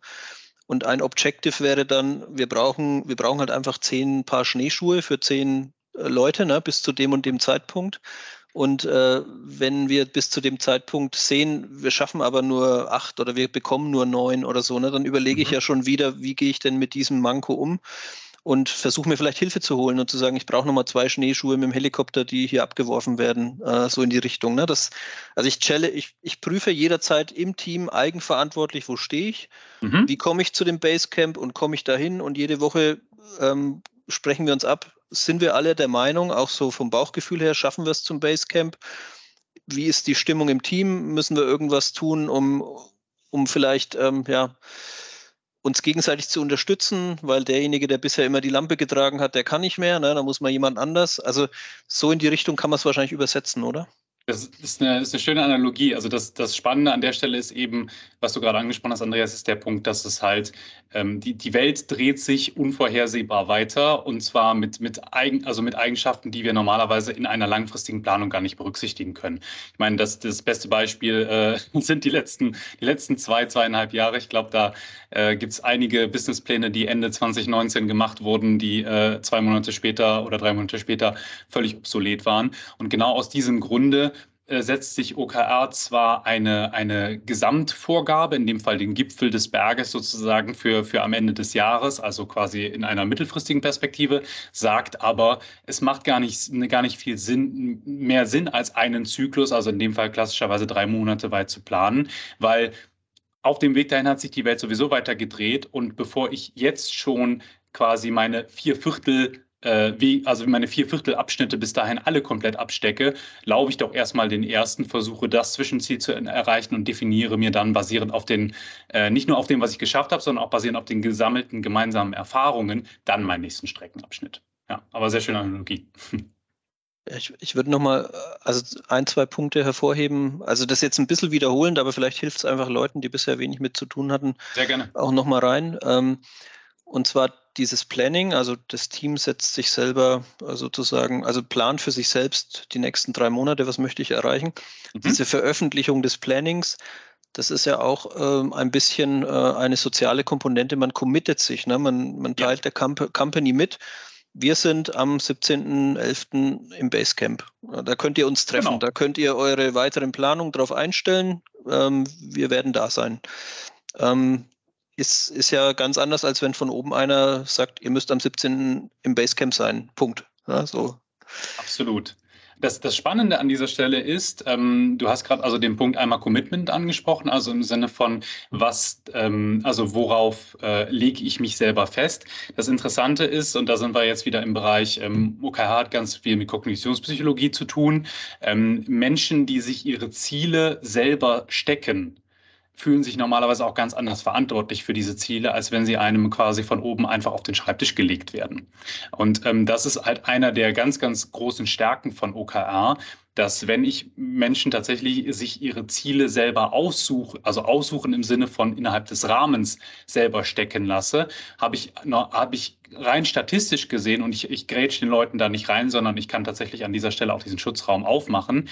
Und ein Objective wäre dann, wir brauchen, wir brauchen halt einfach zehn Paar Schneeschuhe für zehn äh, Leute ne, bis zu dem und dem Zeitpunkt. Und äh, wenn wir bis zu dem Zeitpunkt sehen, wir schaffen aber nur acht oder wir bekommen nur neun oder so, ne, dann überlege mhm. ich ja schon wieder, wie gehe ich denn mit diesem Manko um und versuche mir vielleicht Hilfe zu holen und zu sagen, ich brauche nochmal zwei Schneeschuhe mit dem Helikopter, die hier abgeworfen werden, äh, so in die Richtung. Ne? Das, also ich, chelle, ich, ich prüfe jederzeit im Team eigenverantwortlich, wo stehe ich, mhm. wie komme ich zu dem Basecamp und komme ich dahin und jede Woche ähm, sprechen wir uns ab, sind wir alle der Meinung, auch so vom Bauchgefühl her, schaffen wir es zum Basecamp? Wie ist die Stimmung im Team? Müssen wir irgendwas tun, um, um vielleicht, ähm, ja, uns gegenseitig zu unterstützen, weil derjenige, der bisher immer die Lampe getragen hat, der kann nicht mehr, ne? da muss man jemand anders. Also so in die Richtung kann man es wahrscheinlich übersetzen, oder? Das ist eine, ist eine, schöne Analogie. Also das, das Spannende an der Stelle ist eben, was du gerade angesprochen hast, Andreas, ist der Punkt, dass es halt, ähm, die, die Welt dreht sich unvorhersehbar weiter und zwar mit, mit, Eigen, also mit Eigenschaften, die wir normalerweise in einer langfristigen Planung gar nicht berücksichtigen können. Ich meine, das, das beste Beispiel äh, sind die letzten, die letzten zwei, zweieinhalb Jahre. Ich glaube, da äh, gibt es einige Businesspläne, die Ende 2019 gemacht wurden, die äh, zwei Monate später oder drei Monate später völlig obsolet waren. Und genau aus diesem Grunde setzt sich OKR zwar eine, eine Gesamtvorgabe, in dem Fall den Gipfel des Berges sozusagen für, für am Ende des Jahres, also quasi in einer mittelfristigen Perspektive, sagt aber, es macht gar nicht, gar nicht viel Sinn, mehr Sinn als einen Zyklus, also in dem Fall klassischerweise drei Monate weit zu planen, weil auf dem Weg dahin hat sich die Welt sowieso weiter gedreht und bevor ich jetzt schon quasi meine vier Viertel äh, wie, also meine vier Viertelabschnitte bis dahin alle komplett abstecke, laufe ich doch erstmal den ersten, versuche das Zwischenziel zu erreichen und definiere mir dann basierend auf den, äh, nicht nur auf dem, was ich geschafft habe, sondern auch basierend auf den gesammelten gemeinsamen Erfahrungen, dann meinen nächsten Streckenabschnitt. Ja, aber sehr schöne Analogie. Ich, ich würde nochmal also ein, zwei Punkte hervorheben. Also das jetzt ein bisschen wiederholend, aber vielleicht hilft es einfach Leuten, die bisher wenig mit zu tun hatten, Sehr gerne. auch nochmal rein. Ähm, und zwar dieses Planning, also das Team setzt sich selber äh, sozusagen, also plant für sich selbst die nächsten drei Monate, was möchte ich erreichen. Mhm. Diese Veröffentlichung des Plannings, das ist ja auch ähm, ein bisschen äh, eine soziale Komponente. Man committet sich, ne? man, man teilt ja. der Comp Company mit. Wir sind am 17.11. im Basecamp. Da könnt ihr uns treffen. Genau. Da könnt ihr eure weiteren Planungen drauf einstellen. Ähm, wir werden da sein. Ähm, ist, ist ja ganz anders, als wenn von oben einer sagt, ihr müsst am 17. im Basecamp sein. Punkt. Ja, so. Absolut. Das, das Spannende an dieser Stelle ist, ähm, du hast gerade also den Punkt einmal Commitment angesprochen, also im Sinne von was, ähm, also worauf äh, lege ich mich selber fest. Das Interessante ist, und da sind wir jetzt wieder im Bereich, ähm, OKH hat ganz viel mit Kognitionspsychologie zu tun, ähm, Menschen, die sich ihre Ziele selber stecken, fühlen sich normalerweise auch ganz anders verantwortlich für diese Ziele, als wenn sie einem quasi von oben einfach auf den Schreibtisch gelegt werden. Und ähm, das ist halt einer der ganz, ganz großen Stärken von OKR, dass wenn ich Menschen tatsächlich sich ihre Ziele selber aussuchen, also aussuchen im Sinne von innerhalb des Rahmens selber stecken lasse, habe ich, habe ich rein statistisch gesehen, und ich, ich grätsche den Leuten da nicht rein, sondern ich kann tatsächlich an dieser Stelle auch diesen Schutzraum aufmachen,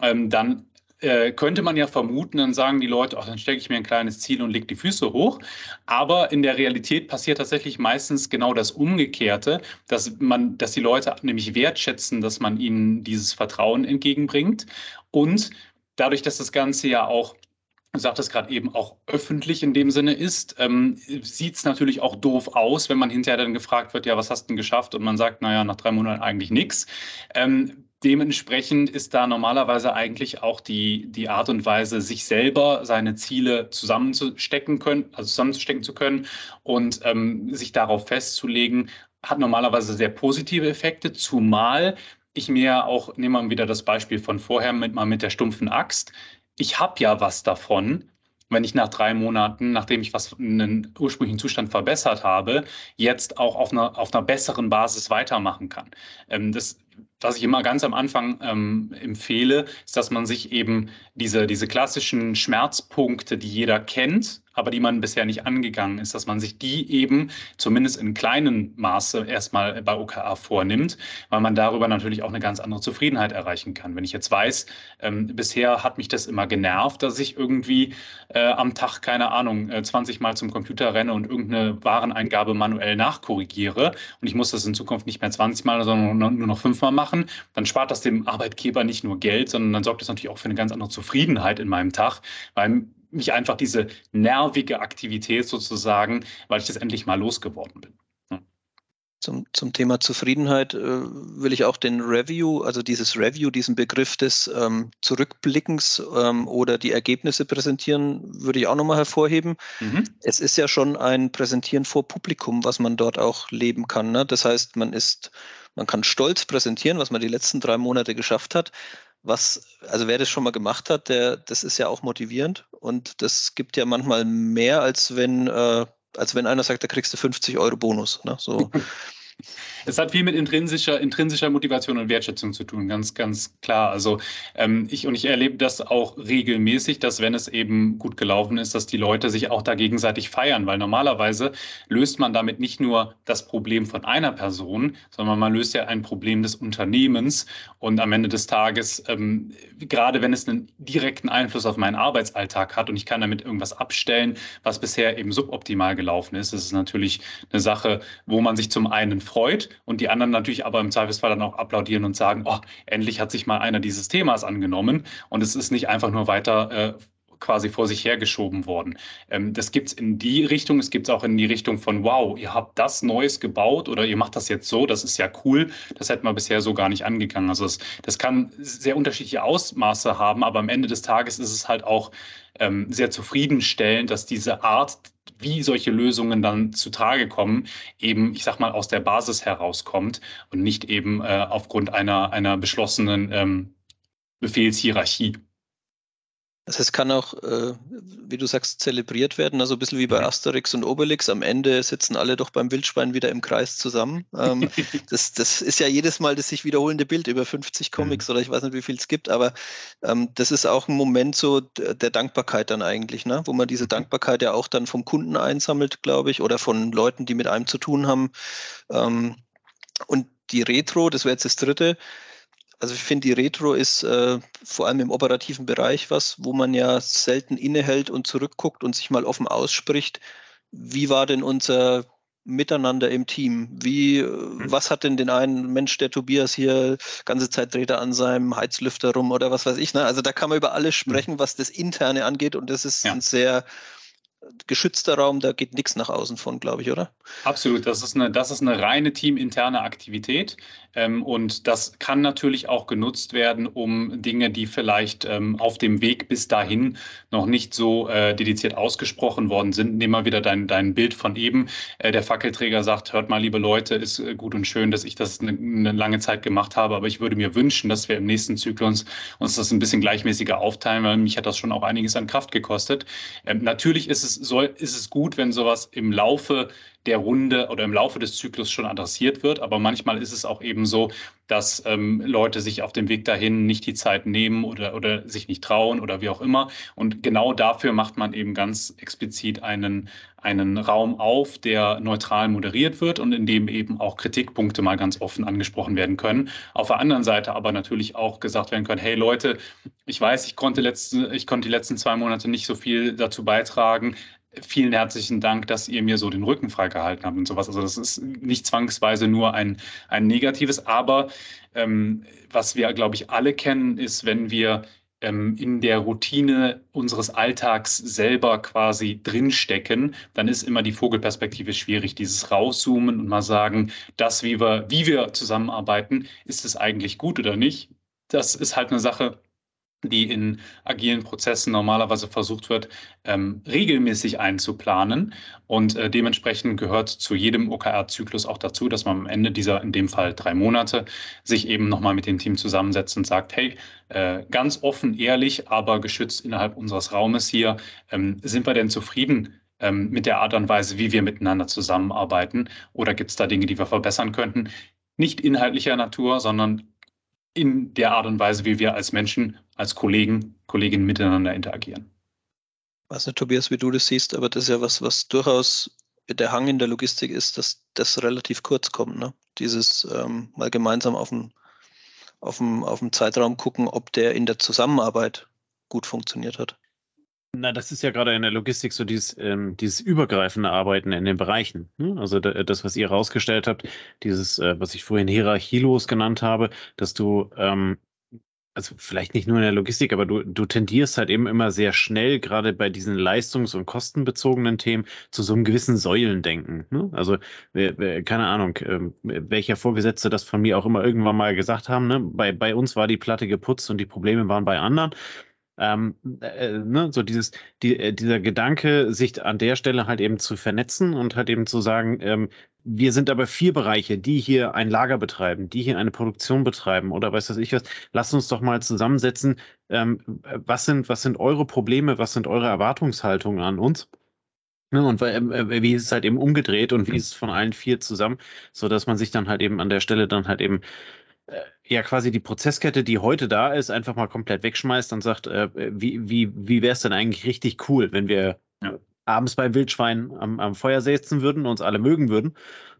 ähm, dann äh, könnte man ja vermuten, dann sagen die Leute, ach, dann stecke ich mir ein kleines Ziel und lege die Füße hoch. Aber in der Realität passiert tatsächlich meistens genau das Umgekehrte, dass man, dass die Leute nämlich wertschätzen, dass man ihnen dieses Vertrauen entgegenbringt. Und dadurch, dass das Ganze ja auch du sagtest gerade eben auch öffentlich in dem Sinne ist, ähm, sieht es natürlich auch doof aus, wenn man hinterher dann gefragt wird, ja, was hast du denn geschafft? Und man sagt, naja, nach drei Monaten eigentlich nichts. Ähm, dementsprechend ist da normalerweise eigentlich auch die, die Art und Weise, sich selber seine Ziele zusammenzustecken können, also zusammenzustecken zu können und ähm, sich darauf festzulegen, hat normalerweise sehr positive Effekte, zumal ich mir auch, nehmen wir wieder das Beispiel von vorher mit mal mit der stumpfen Axt. Ich habe ja was davon, wenn ich nach drei Monaten, nachdem ich was in den ursprünglichen Zustand verbessert habe, jetzt auch auf einer, auf einer besseren Basis weitermachen kann. Ähm, das was ich immer ganz am Anfang ähm, empfehle, ist, dass man sich eben diese, diese klassischen Schmerzpunkte, die jeder kennt, aber die man bisher nicht angegangen ist, dass man sich die eben zumindest in kleinem Maße erstmal bei OKR vornimmt, weil man darüber natürlich auch eine ganz andere Zufriedenheit erreichen kann. Wenn ich jetzt weiß, ähm, bisher hat mich das immer genervt, dass ich irgendwie äh, am Tag, keine Ahnung, äh, 20 Mal zum Computer renne und irgendeine Wareneingabe manuell nachkorrigiere und ich muss das in Zukunft nicht mehr 20 Mal, sondern nur noch fünfmal machen, dann spart das dem Arbeitgeber nicht nur Geld, sondern dann sorgt das natürlich auch für eine ganz andere Zufriedenheit in meinem Tag, weil mich einfach diese nervige Aktivität sozusagen, weil ich das endlich mal losgeworden bin. Zum, zum Thema Zufriedenheit äh, will ich auch den Review, also dieses Review, diesen Begriff des ähm, Zurückblickens ähm, oder die Ergebnisse präsentieren, würde ich auch nochmal hervorheben. Mhm. Es ist ja schon ein Präsentieren vor Publikum, was man dort auch leben kann. Ne? Das heißt, man ist, man kann stolz präsentieren, was man die letzten drei Monate geschafft hat, was, also wer das schon mal gemacht hat, der, das ist ja auch motivierend und das gibt ja manchmal mehr, als wenn, äh, als wenn einer sagt, da kriegst du 50 Euro Bonus. Ne? So. Es hat viel mit intrinsischer, intrinsischer Motivation und Wertschätzung zu tun, ganz, ganz klar. Also ähm, ich und ich erlebe das auch regelmäßig, dass wenn es eben gut gelaufen ist, dass die Leute sich auch da gegenseitig feiern, weil normalerweise löst man damit nicht nur das Problem von einer Person, sondern man löst ja ein Problem des Unternehmens und am Ende des Tages, ähm, gerade wenn es einen direkten Einfluss auf meinen Arbeitsalltag hat und ich kann damit irgendwas abstellen, was bisher eben suboptimal gelaufen ist, ist es natürlich eine Sache, wo man sich zum einen freut und die anderen natürlich aber im Zweifelsfall dann auch applaudieren und sagen, oh, endlich hat sich mal einer dieses Themas angenommen und es ist nicht einfach nur weiter äh, quasi vor sich hergeschoben worden. Ähm, das gibt es in die Richtung, es gibt es auch in die Richtung von, wow, ihr habt das Neues gebaut oder ihr macht das jetzt so, das ist ja cool, das hätte man bisher so gar nicht angegangen. Also das, das kann sehr unterschiedliche Ausmaße haben, aber am Ende des Tages ist es halt auch ähm, sehr zufriedenstellend, dass diese Art wie solche Lösungen dann zutage kommen, eben, ich sag mal, aus der Basis herauskommt und nicht eben äh, aufgrund einer, einer beschlossenen ähm, Befehlshierarchie. Also es kann auch, äh, wie du sagst, zelebriert werden, also ein bisschen wie bei mhm. Asterix und Obelix. Am Ende sitzen alle doch beim Wildschwein wieder im Kreis zusammen. Ähm, das, das ist ja jedes Mal das sich wiederholende Bild über 50 Comics mhm. oder ich weiß nicht, wie viel es gibt, aber ähm, das ist auch ein Moment so der Dankbarkeit dann eigentlich, ne? wo man diese mhm. Dankbarkeit ja auch dann vom Kunden einsammelt, glaube ich, oder von Leuten, die mit einem zu tun haben. Ähm, und die Retro, das wäre jetzt das dritte, also ich finde, die Retro ist äh, vor allem im operativen Bereich was, wo man ja selten innehält und zurückguckt und sich mal offen ausspricht. Wie war denn unser Miteinander im Team? Wie, mhm. was hat denn den einen Mensch, der Tobias hier ganze Zeit dreht er an seinem Heizlüfter rum oder was weiß ich. Ne? Also da kann man über alles mhm. sprechen, was das Interne angeht und das ist ja. ein sehr geschützter Raum, da geht nichts nach außen von, glaube ich, oder? Absolut, das ist eine, das ist eine reine teaminterne Aktivität und das kann natürlich auch genutzt werden, um Dinge, die vielleicht ähm, auf dem Weg bis dahin noch nicht so äh, dediziert ausgesprochen worden sind. Nehmen wir wieder dein, dein Bild von eben. Äh, der Fackelträger sagt, hört mal, liebe Leute, ist äh, gut und schön, dass ich das eine, eine, lange Zeit gemacht habe, aber ich würde mir wünschen, dass wir im nächsten Zyklus uns das ein bisschen gleichmäßiger aufteilen, weil mich hat das schon auch einiges an Kraft gekostet. Ähm, natürlich ist es soll, ist es gut, wenn sowas im Laufe der Runde oder im Laufe des Zyklus schon adressiert wird. Aber manchmal ist es auch eben so, dass ähm, Leute sich auf dem Weg dahin nicht die Zeit nehmen oder, oder sich nicht trauen oder wie auch immer. Und genau dafür macht man eben ganz explizit einen, einen Raum auf, der neutral moderiert wird und in dem eben auch Kritikpunkte mal ganz offen angesprochen werden können. Auf der anderen Seite aber natürlich auch gesagt werden können, hey Leute, ich weiß, ich konnte, letzte, ich konnte die letzten zwei Monate nicht so viel dazu beitragen vielen herzlichen Dank, dass ihr mir so den Rücken freigehalten habt und sowas. Also das ist nicht zwangsweise nur ein, ein negatives, aber ähm, was wir, glaube ich, alle kennen, ist, wenn wir ähm, in der Routine unseres Alltags selber quasi drinstecken, dann ist immer die Vogelperspektive schwierig. Dieses Rauszoomen und mal sagen, das, wie wir, wie wir zusammenarbeiten, ist es eigentlich gut oder nicht? Das ist halt eine Sache, die in agilen Prozessen normalerweise versucht wird, ähm, regelmäßig einzuplanen. Und äh, dementsprechend gehört zu jedem OKR-Zyklus auch dazu, dass man am Ende dieser, in dem Fall drei Monate, sich eben nochmal mit dem Team zusammensetzt und sagt, hey, äh, ganz offen, ehrlich, aber geschützt innerhalb unseres Raumes hier, ähm, sind wir denn zufrieden ähm, mit der Art und Weise, wie wir miteinander zusammenarbeiten? Oder gibt es da Dinge, die wir verbessern könnten? Nicht inhaltlicher Natur, sondern in der Art und Weise, wie wir als Menschen, als Kollegen, Kolleginnen miteinander interagieren. Ich weiß nicht, Tobias, wie du das siehst, aber das ist ja was, was durchaus der Hang in der Logistik ist, dass das relativ kurz kommt. Ne? Dieses ähm, mal gemeinsam auf dem, auf, dem, auf dem Zeitraum gucken, ob der in der Zusammenarbeit gut funktioniert hat. Na, das ist ja gerade in der Logistik so dieses, ähm, dieses übergreifende Arbeiten in den Bereichen. Ne? Also das, was ihr herausgestellt habt, dieses, äh, was ich vorhin hierarchielos genannt habe, dass du, ähm, also vielleicht nicht nur in der Logistik, aber du, du tendierst halt eben immer sehr schnell, gerade bei diesen leistungs- und kostenbezogenen Themen, zu so einem gewissen Säulendenken. Ne? Also, keine Ahnung, äh, welcher Vorgesetzte das von mir auch immer irgendwann mal gesagt haben. Ne? Bei, bei uns war die Platte geputzt und die Probleme waren bei anderen. Ähm, äh, ne, so dieses, die, äh, dieser Gedanke, sich an der Stelle halt eben zu vernetzen und halt eben zu sagen, ähm, wir sind aber vier Bereiche, die hier ein Lager betreiben, die hier eine Produktion betreiben oder weiß was ich was. Lasst uns doch mal zusammensetzen. Ähm, was sind, was sind eure Probleme? Was sind eure Erwartungshaltungen an uns? Ja, und äh, wie ist es halt eben umgedreht und wie ist es von allen vier zusammen, so dass man sich dann halt eben an der Stelle dann halt eben äh, ja quasi die Prozesskette, die heute da ist, einfach mal komplett wegschmeißt und sagt, äh, wie, wie, wie wäre es denn eigentlich richtig cool, wenn wir ja. abends bei Wildschwein am, am Feuer sitzen würden, uns alle mögen würden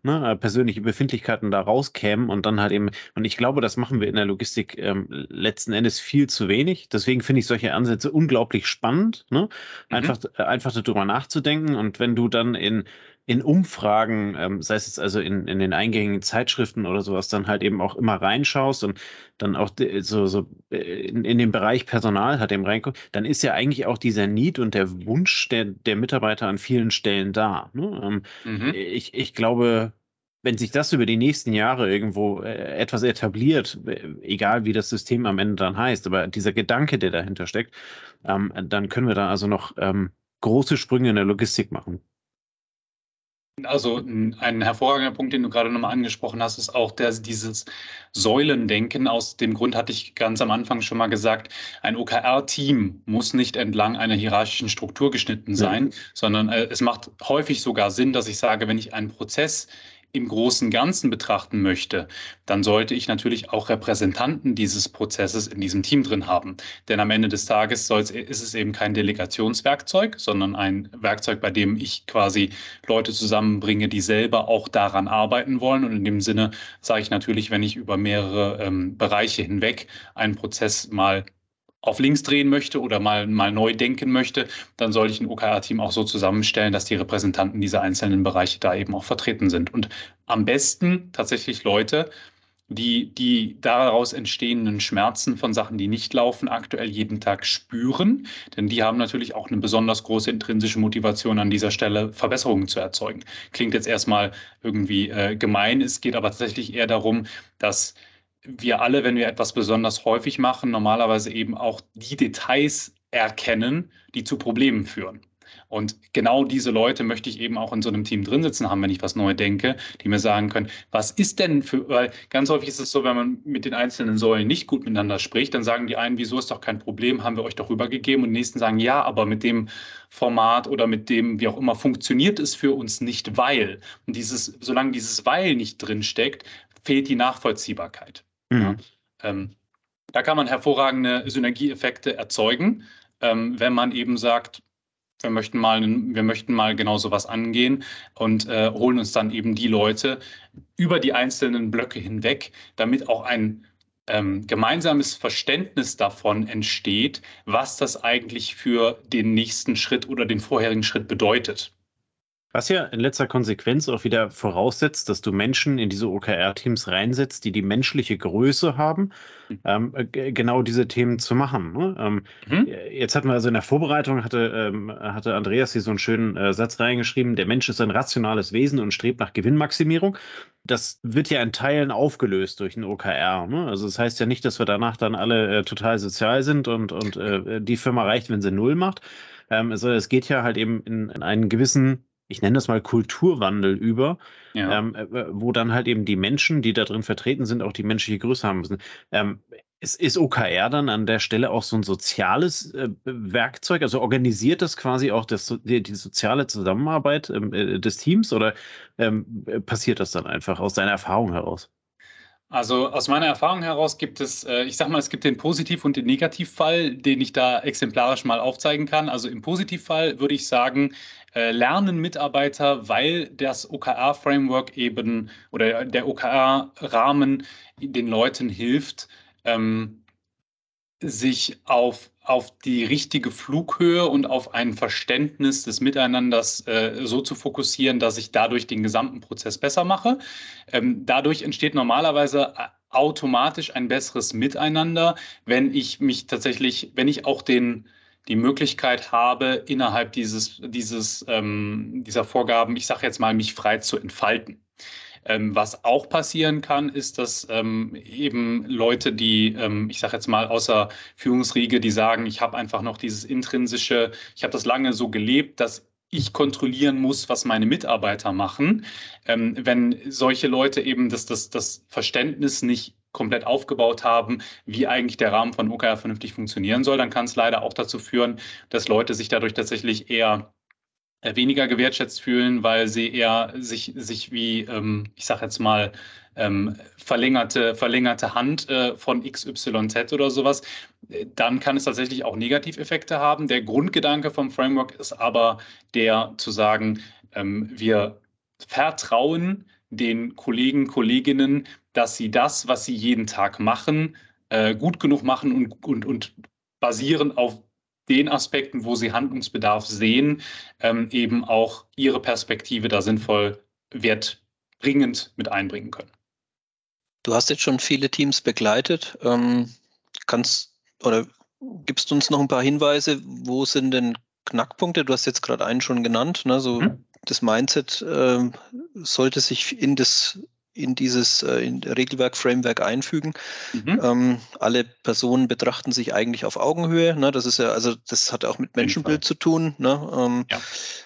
ne, äh, persönliche Befindlichkeiten da rauskämen und dann halt eben, und ich glaube, das machen wir in der Logistik ähm, letzten Endes viel zu wenig. Deswegen finde ich solche Ansätze unglaublich spannend, ne? Einfach, mhm. einfach darüber nachzudenken. Und wenn du dann in in Umfragen, ähm, sei es jetzt also in, in den eingängigen Zeitschriften oder sowas, dann halt eben auch immer reinschaust und dann auch so, so äh, in, in den Bereich Personal hat eben reinkommt, dann ist ja eigentlich auch dieser Need und der Wunsch der, der Mitarbeiter an vielen Stellen da. Ne? Ähm, mhm. ich, ich glaube, wenn sich das über die nächsten Jahre irgendwo äh, etwas etabliert, egal wie das System am Ende dann heißt, aber dieser Gedanke, der dahinter steckt, ähm, dann können wir da also noch ähm, große Sprünge in der Logistik machen. Also ein hervorragender Punkt, den du gerade nochmal angesprochen hast, ist auch der, dieses Säulendenken. Aus dem Grund hatte ich ganz am Anfang schon mal gesagt, ein OKR-Team muss nicht entlang einer hierarchischen Struktur geschnitten sein, mhm. sondern äh, es macht häufig sogar Sinn, dass ich sage, wenn ich einen Prozess im großen Ganzen betrachten möchte, dann sollte ich natürlich auch Repräsentanten dieses Prozesses in diesem Team drin haben. Denn am Ende des Tages ist es eben kein Delegationswerkzeug, sondern ein Werkzeug, bei dem ich quasi Leute zusammenbringe, die selber auch daran arbeiten wollen. Und in dem Sinne sage ich natürlich, wenn ich über mehrere ähm, Bereiche hinweg einen Prozess mal auf links drehen möchte oder mal, mal neu denken möchte, dann sollte ich ein OKR-Team auch so zusammenstellen, dass die Repräsentanten dieser einzelnen Bereiche da eben auch vertreten sind. Und am besten tatsächlich Leute, die die daraus entstehenden Schmerzen von Sachen, die nicht laufen, aktuell jeden Tag spüren. Denn die haben natürlich auch eine besonders große intrinsische Motivation an dieser Stelle, Verbesserungen zu erzeugen. Klingt jetzt erstmal irgendwie äh, gemein, es geht aber tatsächlich eher darum, dass wir alle, wenn wir etwas besonders häufig machen, normalerweise eben auch die Details erkennen, die zu Problemen führen. Und genau diese Leute möchte ich eben auch in so einem Team drin sitzen haben, wenn ich was neu denke, die mir sagen können, was ist denn für, weil ganz häufig ist es so, wenn man mit den einzelnen Säulen nicht gut miteinander spricht, dann sagen die einen, wieso ist doch kein Problem, haben wir euch doch rübergegeben und die nächsten sagen, ja, aber mit dem Format oder mit dem, wie auch immer, funktioniert es für uns nicht, weil. Und dieses, solange dieses Weil nicht drin steckt, fehlt die Nachvollziehbarkeit. Mhm. Ja, ähm, da kann man hervorragende Synergieeffekte erzeugen, ähm, wenn man eben sagt, wir möchten mal, wir möchten mal genau sowas angehen und äh, holen uns dann eben die Leute über die einzelnen Blöcke hinweg, damit auch ein ähm, gemeinsames Verständnis davon entsteht, was das eigentlich für den nächsten Schritt oder den vorherigen Schritt bedeutet. Was ja in letzter Konsequenz auch wieder voraussetzt, dass du Menschen in diese OKR-Teams reinsetzt, die die menschliche Größe haben, mhm. ähm, genau diese Themen zu machen. Ne? Ähm, mhm. Jetzt hatten wir also in der Vorbereitung, hatte, ähm, hatte Andreas hier so einen schönen äh, Satz reingeschrieben, der Mensch ist ein rationales Wesen und strebt nach Gewinnmaximierung. Das wird ja in Teilen aufgelöst durch ein OKR. Ne? Also das heißt ja nicht, dass wir danach dann alle äh, total sozial sind und, und äh, die Firma reicht, wenn sie Null macht. Ähm, also es geht ja halt eben in, in einen gewissen ich nenne das mal Kulturwandel über, ja. ähm, äh, wo dann halt eben die Menschen, die da drin vertreten sind, auch die menschliche Größe haben müssen. Ähm, ist, ist OKR dann an der Stelle auch so ein soziales äh, Werkzeug? Also organisiert das quasi auch das, die, die soziale Zusammenarbeit ähm, äh, des Teams oder ähm, passiert das dann einfach aus deiner Erfahrung heraus? Also aus meiner Erfahrung heraus gibt es, äh, ich sag mal, es gibt den Positiv- und den Negativfall, den ich da exemplarisch mal aufzeigen kann. Also im Positivfall würde ich sagen, äh, lernen Mitarbeiter, weil das OKR-Framework eben oder der OKR-Rahmen den Leuten hilft, ähm, sich auf, auf die richtige Flughöhe und auf ein Verständnis des Miteinanders äh, so zu fokussieren, dass ich dadurch den gesamten Prozess besser mache. Ähm, dadurch entsteht normalerweise äh, automatisch ein besseres Miteinander, wenn ich mich tatsächlich, wenn ich auch den, die Möglichkeit habe, innerhalb dieses, dieses, ähm, dieser Vorgaben, ich sage jetzt mal, mich frei zu entfalten. Ähm, was auch passieren kann, ist, dass ähm, eben Leute, die, ähm, ich sage jetzt mal, außer Führungsriege, die sagen, ich habe einfach noch dieses intrinsische, ich habe das lange so gelebt, dass ich kontrollieren muss, was meine Mitarbeiter machen. Ähm, wenn solche Leute eben das, das, das Verständnis nicht komplett aufgebaut haben, wie eigentlich der Rahmen von OKR vernünftig funktionieren soll, dann kann es leider auch dazu führen, dass Leute sich dadurch tatsächlich eher weniger gewertschätzt fühlen, weil sie eher sich, sich wie, ähm, ich sage jetzt mal, ähm, verlängerte, verlängerte Hand äh, von XYZ oder sowas, dann kann es tatsächlich auch Negativeffekte haben. Der Grundgedanke vom Framework ist aber der zu sagen, ähm, wir vertrauen den Kollegen, Kolleginnen, dass sie das, was sie jeden Tag machen, äh, gut genug machen und, und, und basieren auf den Aspekten, wo sie Handlungsbedarf sehen, ähm, eben auch ihre Perspektive da sinnvoll wertbringend mit einbringen können. Du hast jetzt schon viele Teams begleitet. Ähm, kannst oder gibst du uns noch ein paar Hinweise, wo sind denn Knackpunkte? Du hast jetzt gerade einen schon genannt. Ne? So mhm. das Mindset äh, sollte sich in das in dieses äh, in Regelwerk-Framework einfügen. Mhm. Ähm, alle Personen betrachten sich eigentlich auf Augenhöhe. Ne? Das ist ja, also das hat auch mit Menschenbild zu tun. Ne? Ähm, ja.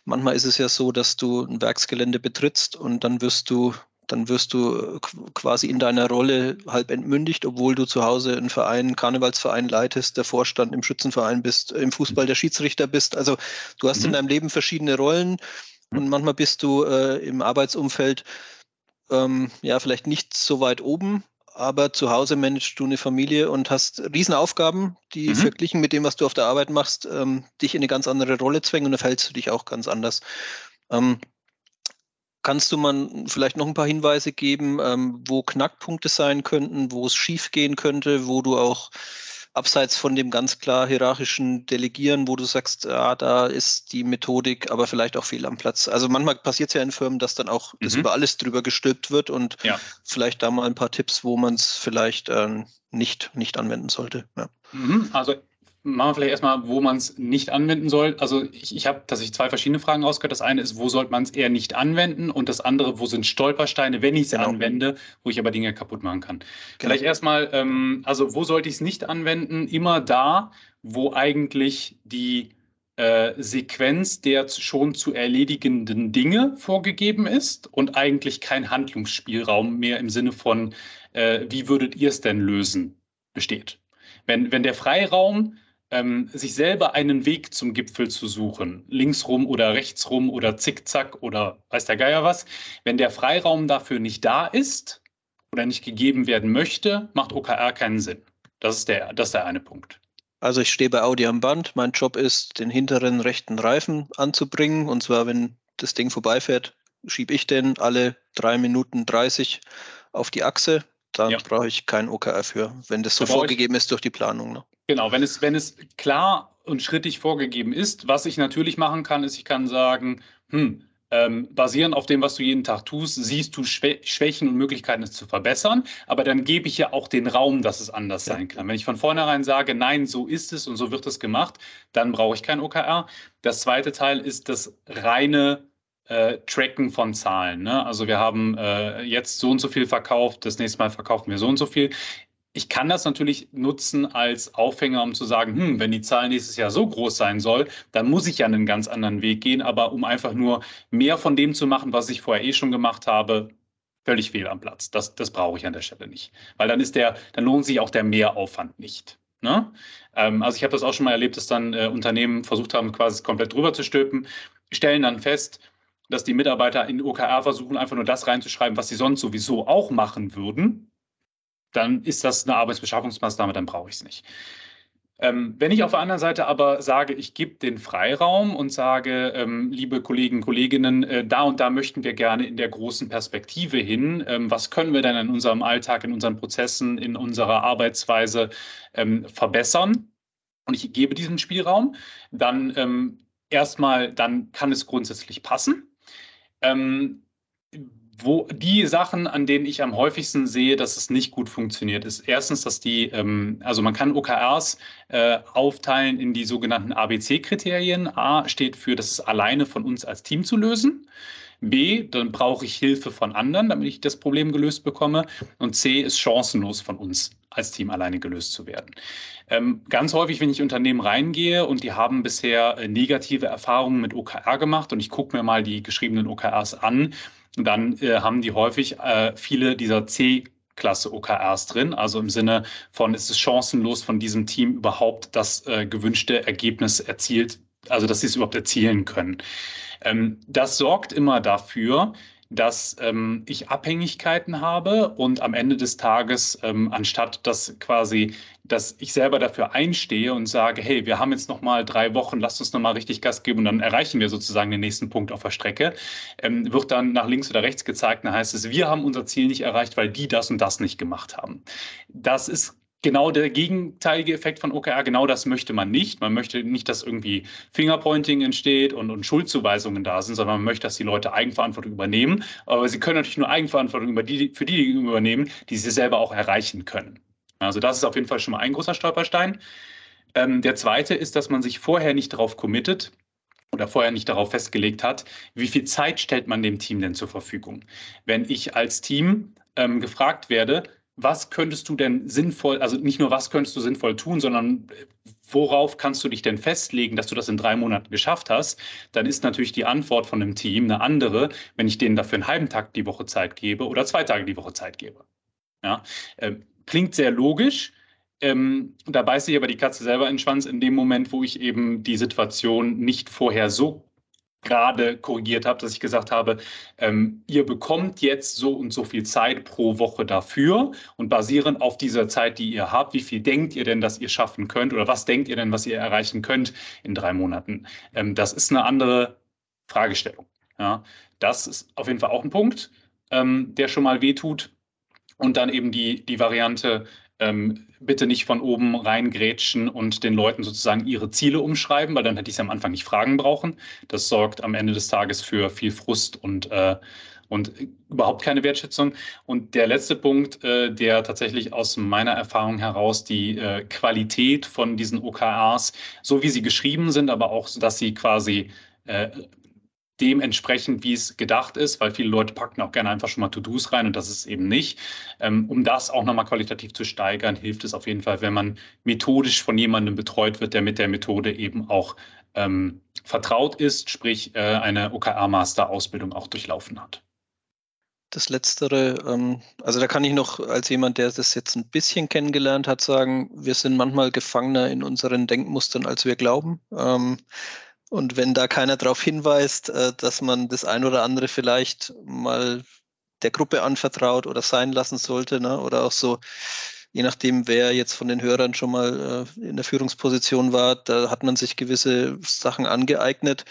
Manchmal ist es ja so, dass du ein Werksgelände betrittst und dann wirst du dann wirst du äh, quasi in deiner Rolle halb entmündigt, obwohl du zu Hause einen Verein, einen Karnevalsverein leitest, der Vorstand im Schützenverein bist, im Fußball der Schiedsrichter bist. Also du hast mhm. in deinem Leben verschiedene Rollen und manchmal bist du äh, im Arbeitsumfeld ähm, ja vielleicht nicht so weit oben, aber zu Hause managst du eine Familie und hast Riesenaufgaben, die mhm. verglichen mit dem, was du auf der Arbeit machst, ähm, dich in eine ganz andere Rolle zwängen und da verhältst du dich auch ganz anders. Ähm, kannst du mal vielleicht noch ein paar Hinweise geben, ähm, wo Knackpunkte sein könnten, wo es schief gehen könnte, wo du auch abseits von dem ganz klar hierarchischen Delegieren, wo du sagst, ja, da ist die Methodik aber vielleicht auch fehl am Platz. Also manchmal passiert es ja in Firmen, dass dann auch mhm. das über alles drüber gestülpt wird und ja. vielleicht da mal ein paar Tipps, wo man es vielleicht äh, nicht, nicht anwenden sollte. Ja. Mhm. Also machen wir vielleicht erstmal, wo man es nicht anwenden soll. Also ich, ich habe tatsächlich zwei verschiedene Fragen rausgehört. Das eine ist, wo sollte man es eher nicht anwenden? Und das andere, wo sind Stolpersteine, wenn ich es genau. anwende, wo ich aber Dinge kaputt machen kann. Genau. Vielleicht erstmal, ähm, also wo sollte ich es nicht anwenden? Immer da, wo eigentlich die äh, Sequenz der schon zu erledigenden Dinge vorgegeben ist und eigentlich kein Handlungsspielraum mehr im Sinne von, äh, wie würdet ihr es denn lösen, besteht. Wenn, wenn der Freiraum ähm, sich selber einen Weg zum Gipfel zu suchen, linksrum oder rechtsrum oder zickzack oder weiß der Geier was, wenn der Freiraum dafür nicht da ist oder nicht gegeben werden möchte, macht OKR keinen Sinn. Das ist der, das ist der eine Punkt. Also ich stehe bei Audi am Band. Mein Job ist, den hinteren rechten Reifen anzubringen. Und zwar, wenn das Ding vorbeifährt, schiebe ich den alle drei Minuten 30 auf die Achse. Da ja. brauche ich kein OKR für, wenn das so da vorgegeben ist durch die Planung. Ne? Genau, wenn es, wenn es klar und schrittig vorgegeben ist, was ich natürlich machen kann, ist, ich kann sagen, hm, ähm, basierend auf dem, was du jeden Tag tust, siehst du Schwächen und Möglichkeiten, es zu verbessern. Aber dann gebe ich ja auch den Raum, dass es anders ja. sein kann. Wenn ich von vornherein sage, nein, so ist es und so wird es gemacht, dann brauche ich kein OKR. Das zweite Teil ist das reine äh, Tracken von Zahlen. Ne? Also wir haben äh, jetzt so und so viel verkauft, das nächste Mal verkaufen wir so und so viel ich kann das natürlich nutzen als Aufhänger, um zu sagen, hm, wenn die Zahl nächstes Jahr so groß sein soll, dann muss ich ja einen ganz anderen Weg gehen. Aber um einfach nur mehr von dem zu machen, was ich vorher eh schon gemacht habe, völlig fehl am Platz. Das, das brauche ich an der Stelle nicht. Weil dann ist der, dann lohnt sich auch der Mehraufwand nicht. Ne? Ähm, also ich habe das auch schon mal erlebt, dass dann äh, Unternehmen versucht haben, quasi komplett drüber zu stülpen, stellen dann fest, dass die Mitarbeiter in OKR versuchen, einfach nur das reinzuschreiben, was sie sonst sowieso auch machen würden dann ist das eine Arbeitsbeschaffungsmaßnahme, dann brauche ich es nicht. Ähm, wenn ich auf der anderen Seite aber sage, ich gebe den Freiraum und sage, ähm, liebe Kollegen, Kolleginnen, äh, da und da möchten wir gerne in der großen Perspektive hin. Ähm, was können wir denn in unserem Alltag, in unseren Prozessen, in unserer Arbeitsweise ähm, verbessern? Und ich gebe diesen Spielraum, dann ähm, erstmal, dann kann es grundsätzlich passen. Wo die Sachen, an denen ich am häufigsten sehe, dass es nicht gut funktioniert, ist erstens, dass die, ähm, also man kann OKRs äh, aufteilen in die sogenannten ABC-Kriterien. A steht für, das ist alleine von uns als Team zu lösen. B, dann brauche ich Hilfe von anderen, damit ich das Problem gelöst bekomme. Und C ist chancenlos von uns als Team alleine gelöst zu werden. Ähm, ganz häufig, wenn ich Unternehmen reingehe und die haben bisher äh, negative Erfahrungen mit OKR gemacht und ich gucke mir mal die geschriebenen OKRs an, dann äh, haben die häufig äh, viele dieser C- Klasse OKRs drin, also im Sinne von, ist es chancenlos von diesem Team überhaupt das äh, gewünschte Ergebnis erzielt also dass sie es überhaupt erzielen können. Ähm, das sorgt immer dafür, dass ähm, ich Abhängigkeiten habe und am Ende des Tages, ähm, anstatt dass quasi, dass ich selber dafür einstehe und sage, hey, wir haben jetzt noch mal drei Wochen, lasst uns noch mal richtig Gas geben und dann erreichen wir sozusagen den nächsten Punkt auf der Strecke, ähm, wird dann nach links oder rechts gezeigt, dann heißt es, wir haben unser Ziel nicht erreicht, weil die das und das nicht gemacht haben. Das ist genau der gegenteilige Effekt von OKR, genau das möchte man nicht. Man möchte nicht, dass irgendwie Fingerpointing entsteht und, und Schuldzuweisungen da sind, sondern man möchte, dass die Leute Eigenverantwortung übernehmen. Aber sie können natürlich nur Eigenverantwortung über die, für die übernehmen, die sie selber auch erreichen können. Also das ist auf jeden Fall schon mal ein großer Stolperstein. Ähm, der zweite ist, dass man sich vorher nicht darauf committet, oder vorher nicht darauf festgelegt hat, wie viel Zeit stellt man dem Team denn zur Verfügung. Wenn ich als Team ähm, gefragt werde, was könntest du denn sinnvoll, also nicht nur was könntest du sinnvoll tun, sondern äh, worauf kannst du dich denn festlegen, dass du das in drei Monaten geschafft hast, dann ist natürlich die Antwort von einem Team eine andere, wenn ich denen dafür einen halben Tag die Woche Zeit gebe oder zwei Tage die Woche Zeit gebe. Ja, äh, klingt sehr logisch. Ähm, da beißt sich aber die Katze selber in den Schwanz in dem Moment, wo ich eben die Situation nicht vorher so gerade korrigiert habe, dass ich gesagt habe, ähm, ihr bekommt jetzt so und so viel Zeit pro Woche dafür und basierend auf dieser Zeit, die ihr habt, wie viel denkt ihr denn, dass ihr schaffen könnt oder was denkt ihr denn, was ihr erreichen könnt in drei Monaten? Ähm, das ist eine andere Fragestellung. Ja, das ist auf jeden Fall auch ein Punkt, ähm, der schon mal wehtut. Und dann eben die, die Variante, ähm, bitte nicht von oben reingrätschen und den Leuten sozusagen ihre Ziele umschreiben, weil dann hätte ich sie am Anfang nicht fragen brauchen. Das sorgt am Ende des Tages für viel Frust und, äh, und überhaupt keine Wertschätzung. Und der letzte Punkt, äh, der tatsächlich aus meiner Erfahrung heraus die äh, Qualität von diesen OKRs, so wie sie geschrieben sind, aber auch, dass sie quasi äh, dementsprechend, wie es gedacht ist, weil viele Leute packen auch gerne einfach schon mal To-Dos rein und das ist eben nicht. Ähm, um das auch nochmal qualitativ zu steigern, hilft es auf jeden Fall, wenn man methodisch von jemandem betreut wird, der mit der Methode eben auch ähm, vertraut ist, sprich äh, eine OKR-Master-Ausbildung auch durchlaufen hat. Das Letztere, ähm, also da kann ich noch als jemand, der das jetzt ein bisschen kennengelernt hat, sagen, wir sind manchmal Gefangener in unseren Denkmustern, als wir glauben. Ähm, und wenn da keiner darauf hinweist, äh, dass man das ein oder andere vielleicht mal der Gruppe anvertraut oder sein lassen sollte, ne? oder auch so, je nachdem, wer jetzt von den Hörern schon mal äh, in der Führungsposition war, da hat man sich gewisse Sachen angeeignet,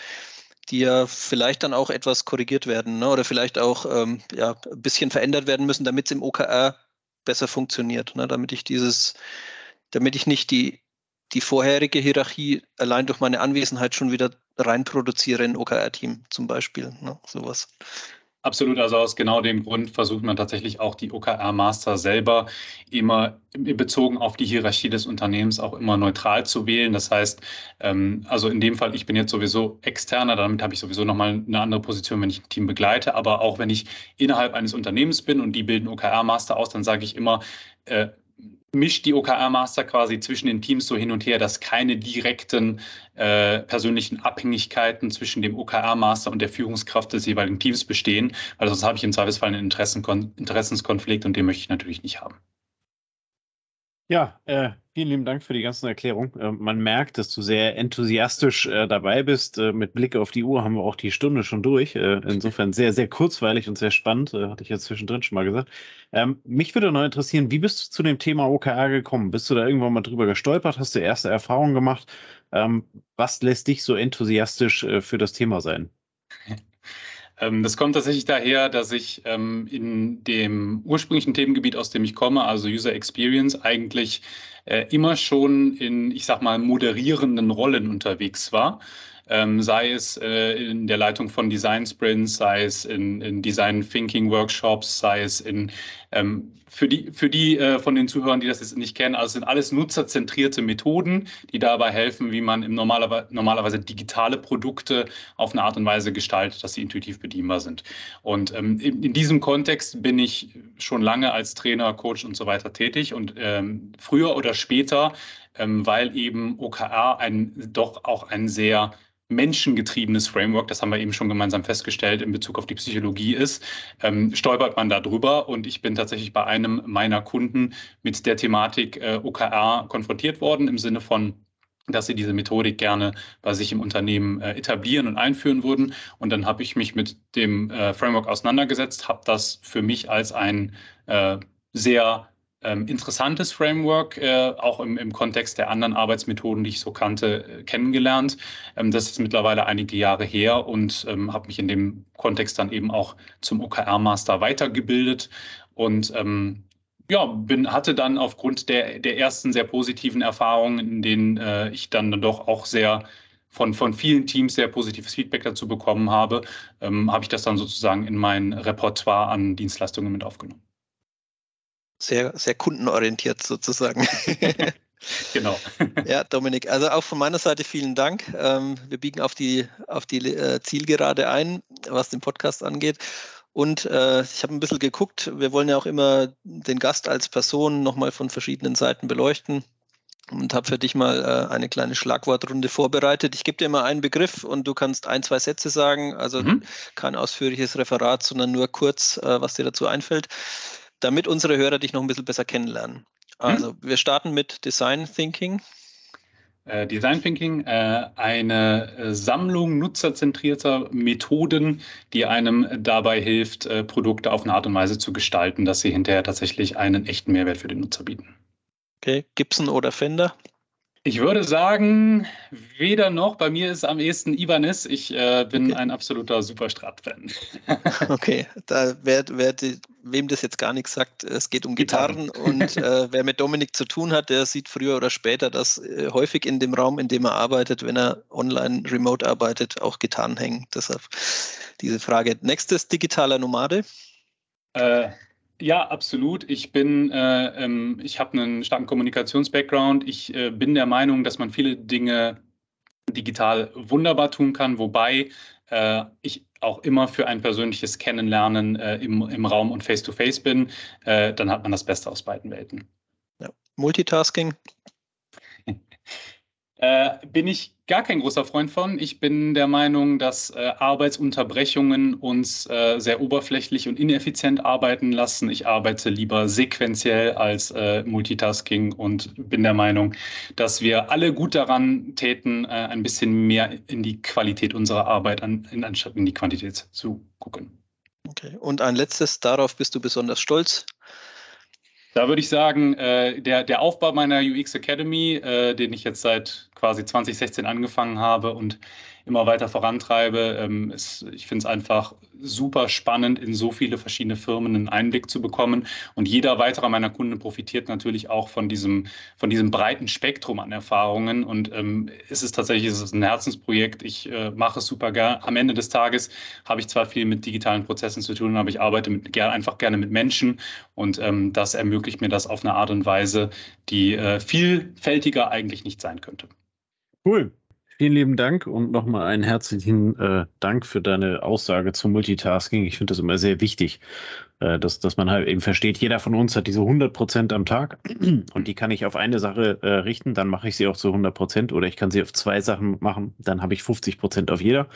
die ja vielleicht dann auch etwas korrigiert werden ne? oder vielleicht auch ähm, ja, ein bisschen verändert werden müssen, damit es im OKR besser funktioniert, ne? damit ich dieses, damit ich nicht die die vorherige Hierarchie allein durch meine Anwesenheit schon wieder reinproduziere in OKR-Team zum Beispiel. Ne, sowas. Absolut, also aus genau dem Grund versucht man tatsächlich auch die OKR-Master selber immer bezogen auf die Hierarchie des Unternehmens auch immer neutral zu wählen. Das heißt, ähm, also in dem Fall, ich bin jetzt sowieso externer, damit habe ich sowieso nochmal eine andere Position, wenn ich ein Team begleite. Aber auch wenn ich innerhalb eines Unternehmens bin und die bilden OKR-Master aus, dann sage ich immer, äh, mischt die OKR-Master quasi zwischen den Teams so hin und her, dass keine direkten äh, persönlichen Abhängigkeiten zwischen dem OKR-Master und der Führungskraft des jeweiligen Teams bestehen, weil sonst habe ich im Zweifelsfall einen Interessenskonflikt und den möchte ich natürlich nicht haben. Ja, äh, vielen lieben Dank für die ganzen Erklärungen. Äh, man merkt, dass du sehr enthusiastisch äh, dabei bist. Äh, mit Blick auf die Uhr haben wir auch die Stunde schon durch. Äh, insofern sehr, sehr kurzweilig und sehr spannend, hatte ich jetzt zwischendrin schon mal gesagt. Ähm, mich würde noch interessieren, wie bist du zu dem Thema OKR gekommen? Bist du da irgendwann mal drüber gestolpert? Hast du erste Erfahrungen gemacht? Ähm, was lässt dich so enthusiastisch für das Thema sein? Ähm, das kommt tatsächlich daher, dass ich ähm, in dem ursprünglichen Themengebiet, aus dem ich komme, also User Experience, eigentlich äh, immer schon in, ich sag mal, moderierenden Rollen unterwegs war. Ähm, sei es äh, in der Leitung von Design Sprints, sei es in, in Design Thinking Workshops, sei es in ähm, für die, für die äh, von den Zuhörern, die das jetzt nicht kennen, also sind alles nutzerzentrierte Methoden, die dabei helfen, wie man im normalerweise, normalerweise digitale Produkte auf eine Art und Weise gestaltet, dass sie intuitiv bedienbar sind. Und ähm, in, in, diesem Kontext bin ich schon lange als Trainer, Coach und so weiter tätig und ähm, früher oder später, ähm, weil eben OKR ein doch auch ein sehr menschengetriebenes Framework, das haben wir eben schon gemeinsam festgestellt in Bezug auf die Psychologie ist, ähm, stolpert man da drüber. Und ich bin tatsächlich bei einem meiner Kunden mit der Thematik äh, OKR konfrontiert worden im Sinne von, dass sie diese Methodik gerne bei sich im Unternehmen äh, etablieren und einführen würden. Und dann habe ich mich mit dem äh, Framework auseinandergesetzt, habe das für mich als ein äh, sehr ähm, interessantes Framework, äh, auch im, im Kontext der anderen Arbeitsmethoden, die ich so kannte, äh, kennengelernt. Ähm, das ist mittlerweile einige Jahre her und ähm, habe mich in dem Kontext dann eben auch zum OKR-Master weitergebildet und ähm, ja, bin, hatte dann aufgrund der, der ersten sehr positiven Erfahrungen, in denen äh, ich dann doch auch sehr von, von vielen Teams sehr positives Feedback dazu bekommen habe, ähm, habe ich das dann sozusagen in mein Repertoire an Dienstleistungen mit aufgenommen. Sehr, sehr kundenorientiert sozusagen. genau. Ja, Dominik, also auch von meiner Seite vielen Dank. Ähm, wir biegen auf die, auf die äh, Zielgerade ein, was den Podcast angeht. Und äh, ich habe ein bisschen geguckt, wir wollen ja auch immer den Gast als Person nochmal von verschiedenen Seiten beleuchten und habe für dich mal äh, eine kleine Schlagwortrunde vorbereitet. Ich gebe dir mal einen Begriff und du kannst ein, zwei Sätze sagen, also mhm. kein ausführliches Referat, sondern nur kurz, äh, was dir dazu einfällt, damit unsere Hörer dich noch ein bisschen besser kennenlernen. Also mhm. wir starten mit Design Thinking. Äh, Design Thinking, äh, eine äh, Sammlung nutzerzentrierter Methoden, die einem dabei hilft, Produkte auf eine Art und Weise zu gestalten, dass sie hinterher tatsächlich einen echten Mehrwert für den Nutzer bieten. Okay, Gibson oder Fender? Ich würde sagen, weder noch. Bei mir ist am ehesten Ibanez. Ich äh, bin okay. ein absoluter Superstrat-Fan. okay, da wer, wer die, wem das jetzt gar nichts sagt, es geht um Gitarren, Gitarren. und äh, wer mit Dominik zu tun hat, der sieht früher oder später, dass äh, häufig in dem Raum, in dem er arbeitet, wenn er online remote arbeitet, auch Gitarren hängen. Deshalb diese Frage. Nächstes digitaler Nomade. Äh, ja, absolut. Ich bin, äh, ähm, ich habe einen starken Kommunikations-Background. Ich äh, bin der Meinung, dass man viele Dinge digital wunderbar tun kann, wobei äh, ich auch immer für ein persönliches Kennenlernen äh, im, im Raum und face-to-face -face bin. Äh, dann hat man das Beste aus beiden Welten. Ja. Multitasking. Äh, bin ich gar kein großer Freund von. Ich bin der Meinung, dass äh, Arbeitsunterbrechungen uns äh, sehr oberflächlich und ineffizient arbeiten lassen. Ich arbeite lieber sequenziell als äh, Multitasking und bin der Meinung, dass wir alle gut daran täten, äh, ein bisschen mehr in die Qualität unserer Arbeit an, in, anstatt in die Quantität zu gucken. Okay. Und ein letztes, darauf bist du besonders stolz. Da würde ich sagen, äh, der, der Aufbau meiner UX Academy, äh, den ich jetzt seit quasi 2016 angefangen habe und immer weiter vorantreibe. Ähm, ist, ich finde es einfach super spannend, in so viele verschiedene Firmen einen Einblick zu bekommen. Und jeder weitere meiner Kunden profitiert natürlich auch von diesem, von diesem breiten Spektrum an Erfahrungen. Und ähm, es ist tatsächlich es ein Herzensprojekt. Ich äh, mache es super gern. Am Ende des Tages habe ich zwar viel mit digitalen Prozessen zu tun, aber ich arbeite mit, gern, einfach gerne mit Menschen. Und ähm, das ermöglicht mir das auf eine Art und Weise, die äh, vielfältiger eigentlich nicht sein könnte. Cool. Vielen lieben Dank und nochmal einen herzlichen äh, Dank für deine Aussage zum Multitasking. Ich finde das immer sehr wichtig, äh, dass, dass man halt eben versteht, jeder von uns hat diese 100 Prozent am Tag und die kann ich auf eine Sache äh, richten, dann mache ich sie auch zu 100 Prozent oder ich kann sie auf zwei Sachen machen, dann habe ich 50 Prozent auf jeder.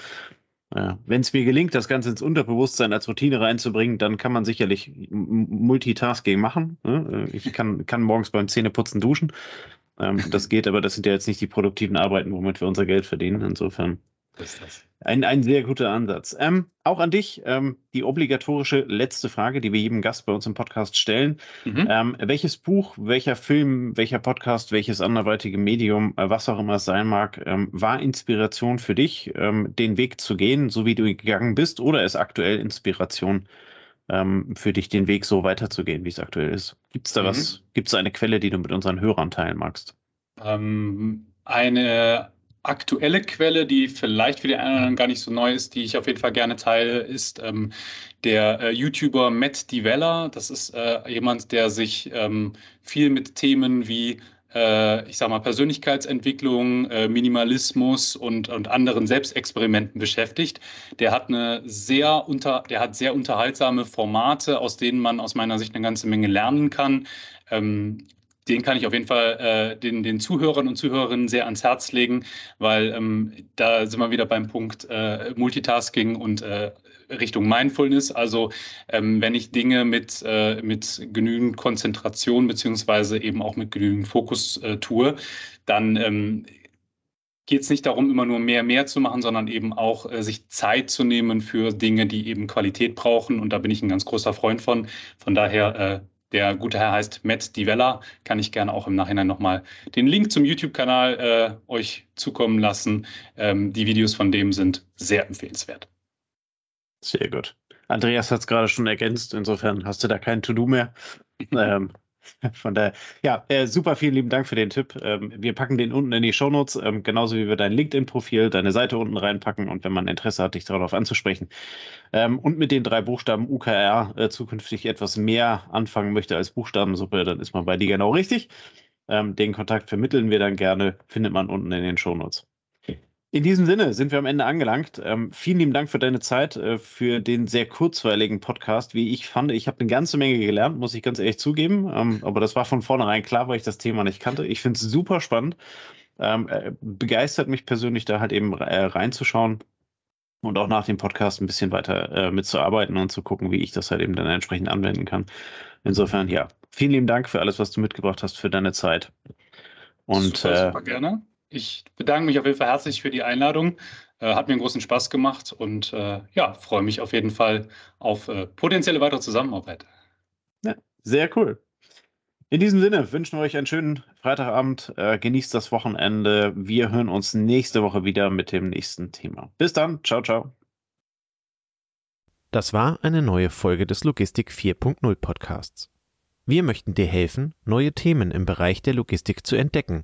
Äh, Wenn es mir gelingt, das Ganze ins Unterbewusstsein als Routine reinzubringen, dann kann man sicherlich Multitasking machen. Ne? Äh, ich kann, kann morgens beim Zähneputzen duschen ähm, das geht, aber das sind ja jetzt nicht die produktiven Arbeiten, womit wir unser Geld verdienen. Insofern ein, ein sehr guter Ansatz. Ähm, auch an dich ähm, die obligatorische letzte Frage, die wir jedem Gast bei uns im Podcast stellen. Mhm. Ähm, welches Buch, welcher Film, welcher Podcast, welches anderweitige Medium, äh, was auch immer es sein mag, ähm, war Inspiration für dich, ähm, den Weg zu gehen, so wie du gegangen bist, oder ist aktuell Inspiration ähm, für dich den Weg so weiterzugehen, wie es aktuell ist? Gibt es da mhm. was, gibt es eine Quelle, die du mit unseren Hörern teilen magst? Ähm, eine aktuelle Quelle, die vielleicht für die einen oder anderen gar nicht so neu ist, die ich auf jeden Fall gerne teile, ist ähm, der äh, YouTuber Matt Divella. Das ist äh, jemand, der sich ähm, viel mit Themen wie äh, ich sag mal, Persönlichkeitsentwicklung, äh, Minimalismus und, und anderen Selbstexperimenten beschäftigt. Der hat eine sehr unter, der hat sehr unterhaltsame Formate, aus denen man aus meiner Sicht eine ganze Menge lernen kann. Ähm, den kann ich auf jeden Fall äh, den, den Zuhörern und Zuhörerinnen sehr ans Herz legen, weil ähm, da sind wir wieder beim Punkt äh, Multitasking und äh, Richtung Mindfulness. Also ähm, wenn ich Dinge mit, äh, mit genügend Konzentration beziehungsweise eben auch mit genügend Fokus äh, tue, dann ähm, geht es nicht darum, immer nur mehr, mehr zu machen, sondern eben auch äh, sich Zeit zu nehmen für Dinge, die eben Qualität brauchen. Und da bin ich ein ganz großer Freund von. Von daher, äh, der gute Herr heißt Matt Divella. Kann ich gerne auch im Nachhinein nochmal den Link zum YouTube-Kanal äh, euch zukommen lassen. Ähm, die Videos von dem sind sehr empfehlenswert. Sehr gut. Andreas hat es gerade schon ergänzt. Insofern hast du da kein To-Do mehr. ähm, Von daher, ja, äh, super vielen lieben Dank für den Tipp. Ähm, wir packen den unten in die Shownotes, ähm, genauso wie wir dein LinkedIn-Profil, deine Seite unten reinpacken und wenn man Interesse hat, dich darauf anzusprechen ähm, und mit den drei Buchstaben UKR äh, zukünftig etwas mehr anfangen möchte als Buchstabensuppe, dann ist man bei dir genau richtig. Ähm, den Kontakt vermitteln wir dann gerne, findet man unten in den Shownotes. In diesem Sinne sind wir am Ende angelangt. Ähm, vielen lieben Dank für deine Zeit, äh, für den sehr kurzweiligen Podcast, wie ich fand. Ich habe eine ganze Menge gelernt, muss ich ganz ehrlich zugeben. Ähm, aber das war von vornherein klar, weil ich das Thema nicht kannte. Ich finde es super spannend. Ähm, äh, begeistert mich persönlich, da halt eben äh, reinzuschauen und auch nach dem Podcast ein bisschen weiter äh, mitzuarbeiten und zu gucken, wie ich das halt eben dann entsprechend anwenden kann. Insofern, ja, vielen lieben Dank für alles, was du mitgebracht hast, für deine Zeit. Und super, super äh, gerne. Ich bedanke mich auf jeden Fall herzlich für die Einladung. Äh, hat mir einen großen Spaß gemacht und äh, ja, freue mich auf jeden Fall auf äh, potenzielle weitere Zusammenarbeit. Ja, sehr cool. In diesem Sinne wünschen wir euch einen schönen Freitagabend. Äh, genießt das Wochenende. Wir hören uns nächste Woche wieder mit dem nächsten Thema. Bis dann. Ciao, ciao. Das war eine neue Folge des Logistik 4.0 Podcasts. Wir möchten dir helfen, neue Themen im Bereich der Logistik zu entdecken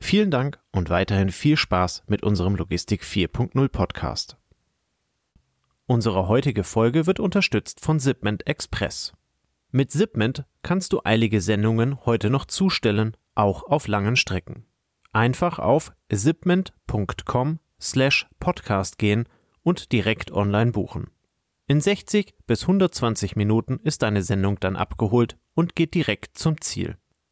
Vielen Dank und weiterhin viel Spaß mit unserem Logistik 4.0 Podcast. Unsere heutige Folge wird unterstützt von Zipment Express. Mit Zipment kannst du eilige Sendungen heute noch zustellen, auch auf langen Strecken. Einfach auf zipment.com slash podcast gehen und direkt online buchen. In 60 bis 120 Minuten ist deine Sendung dann abgeholt und geht direkt zum Ziel.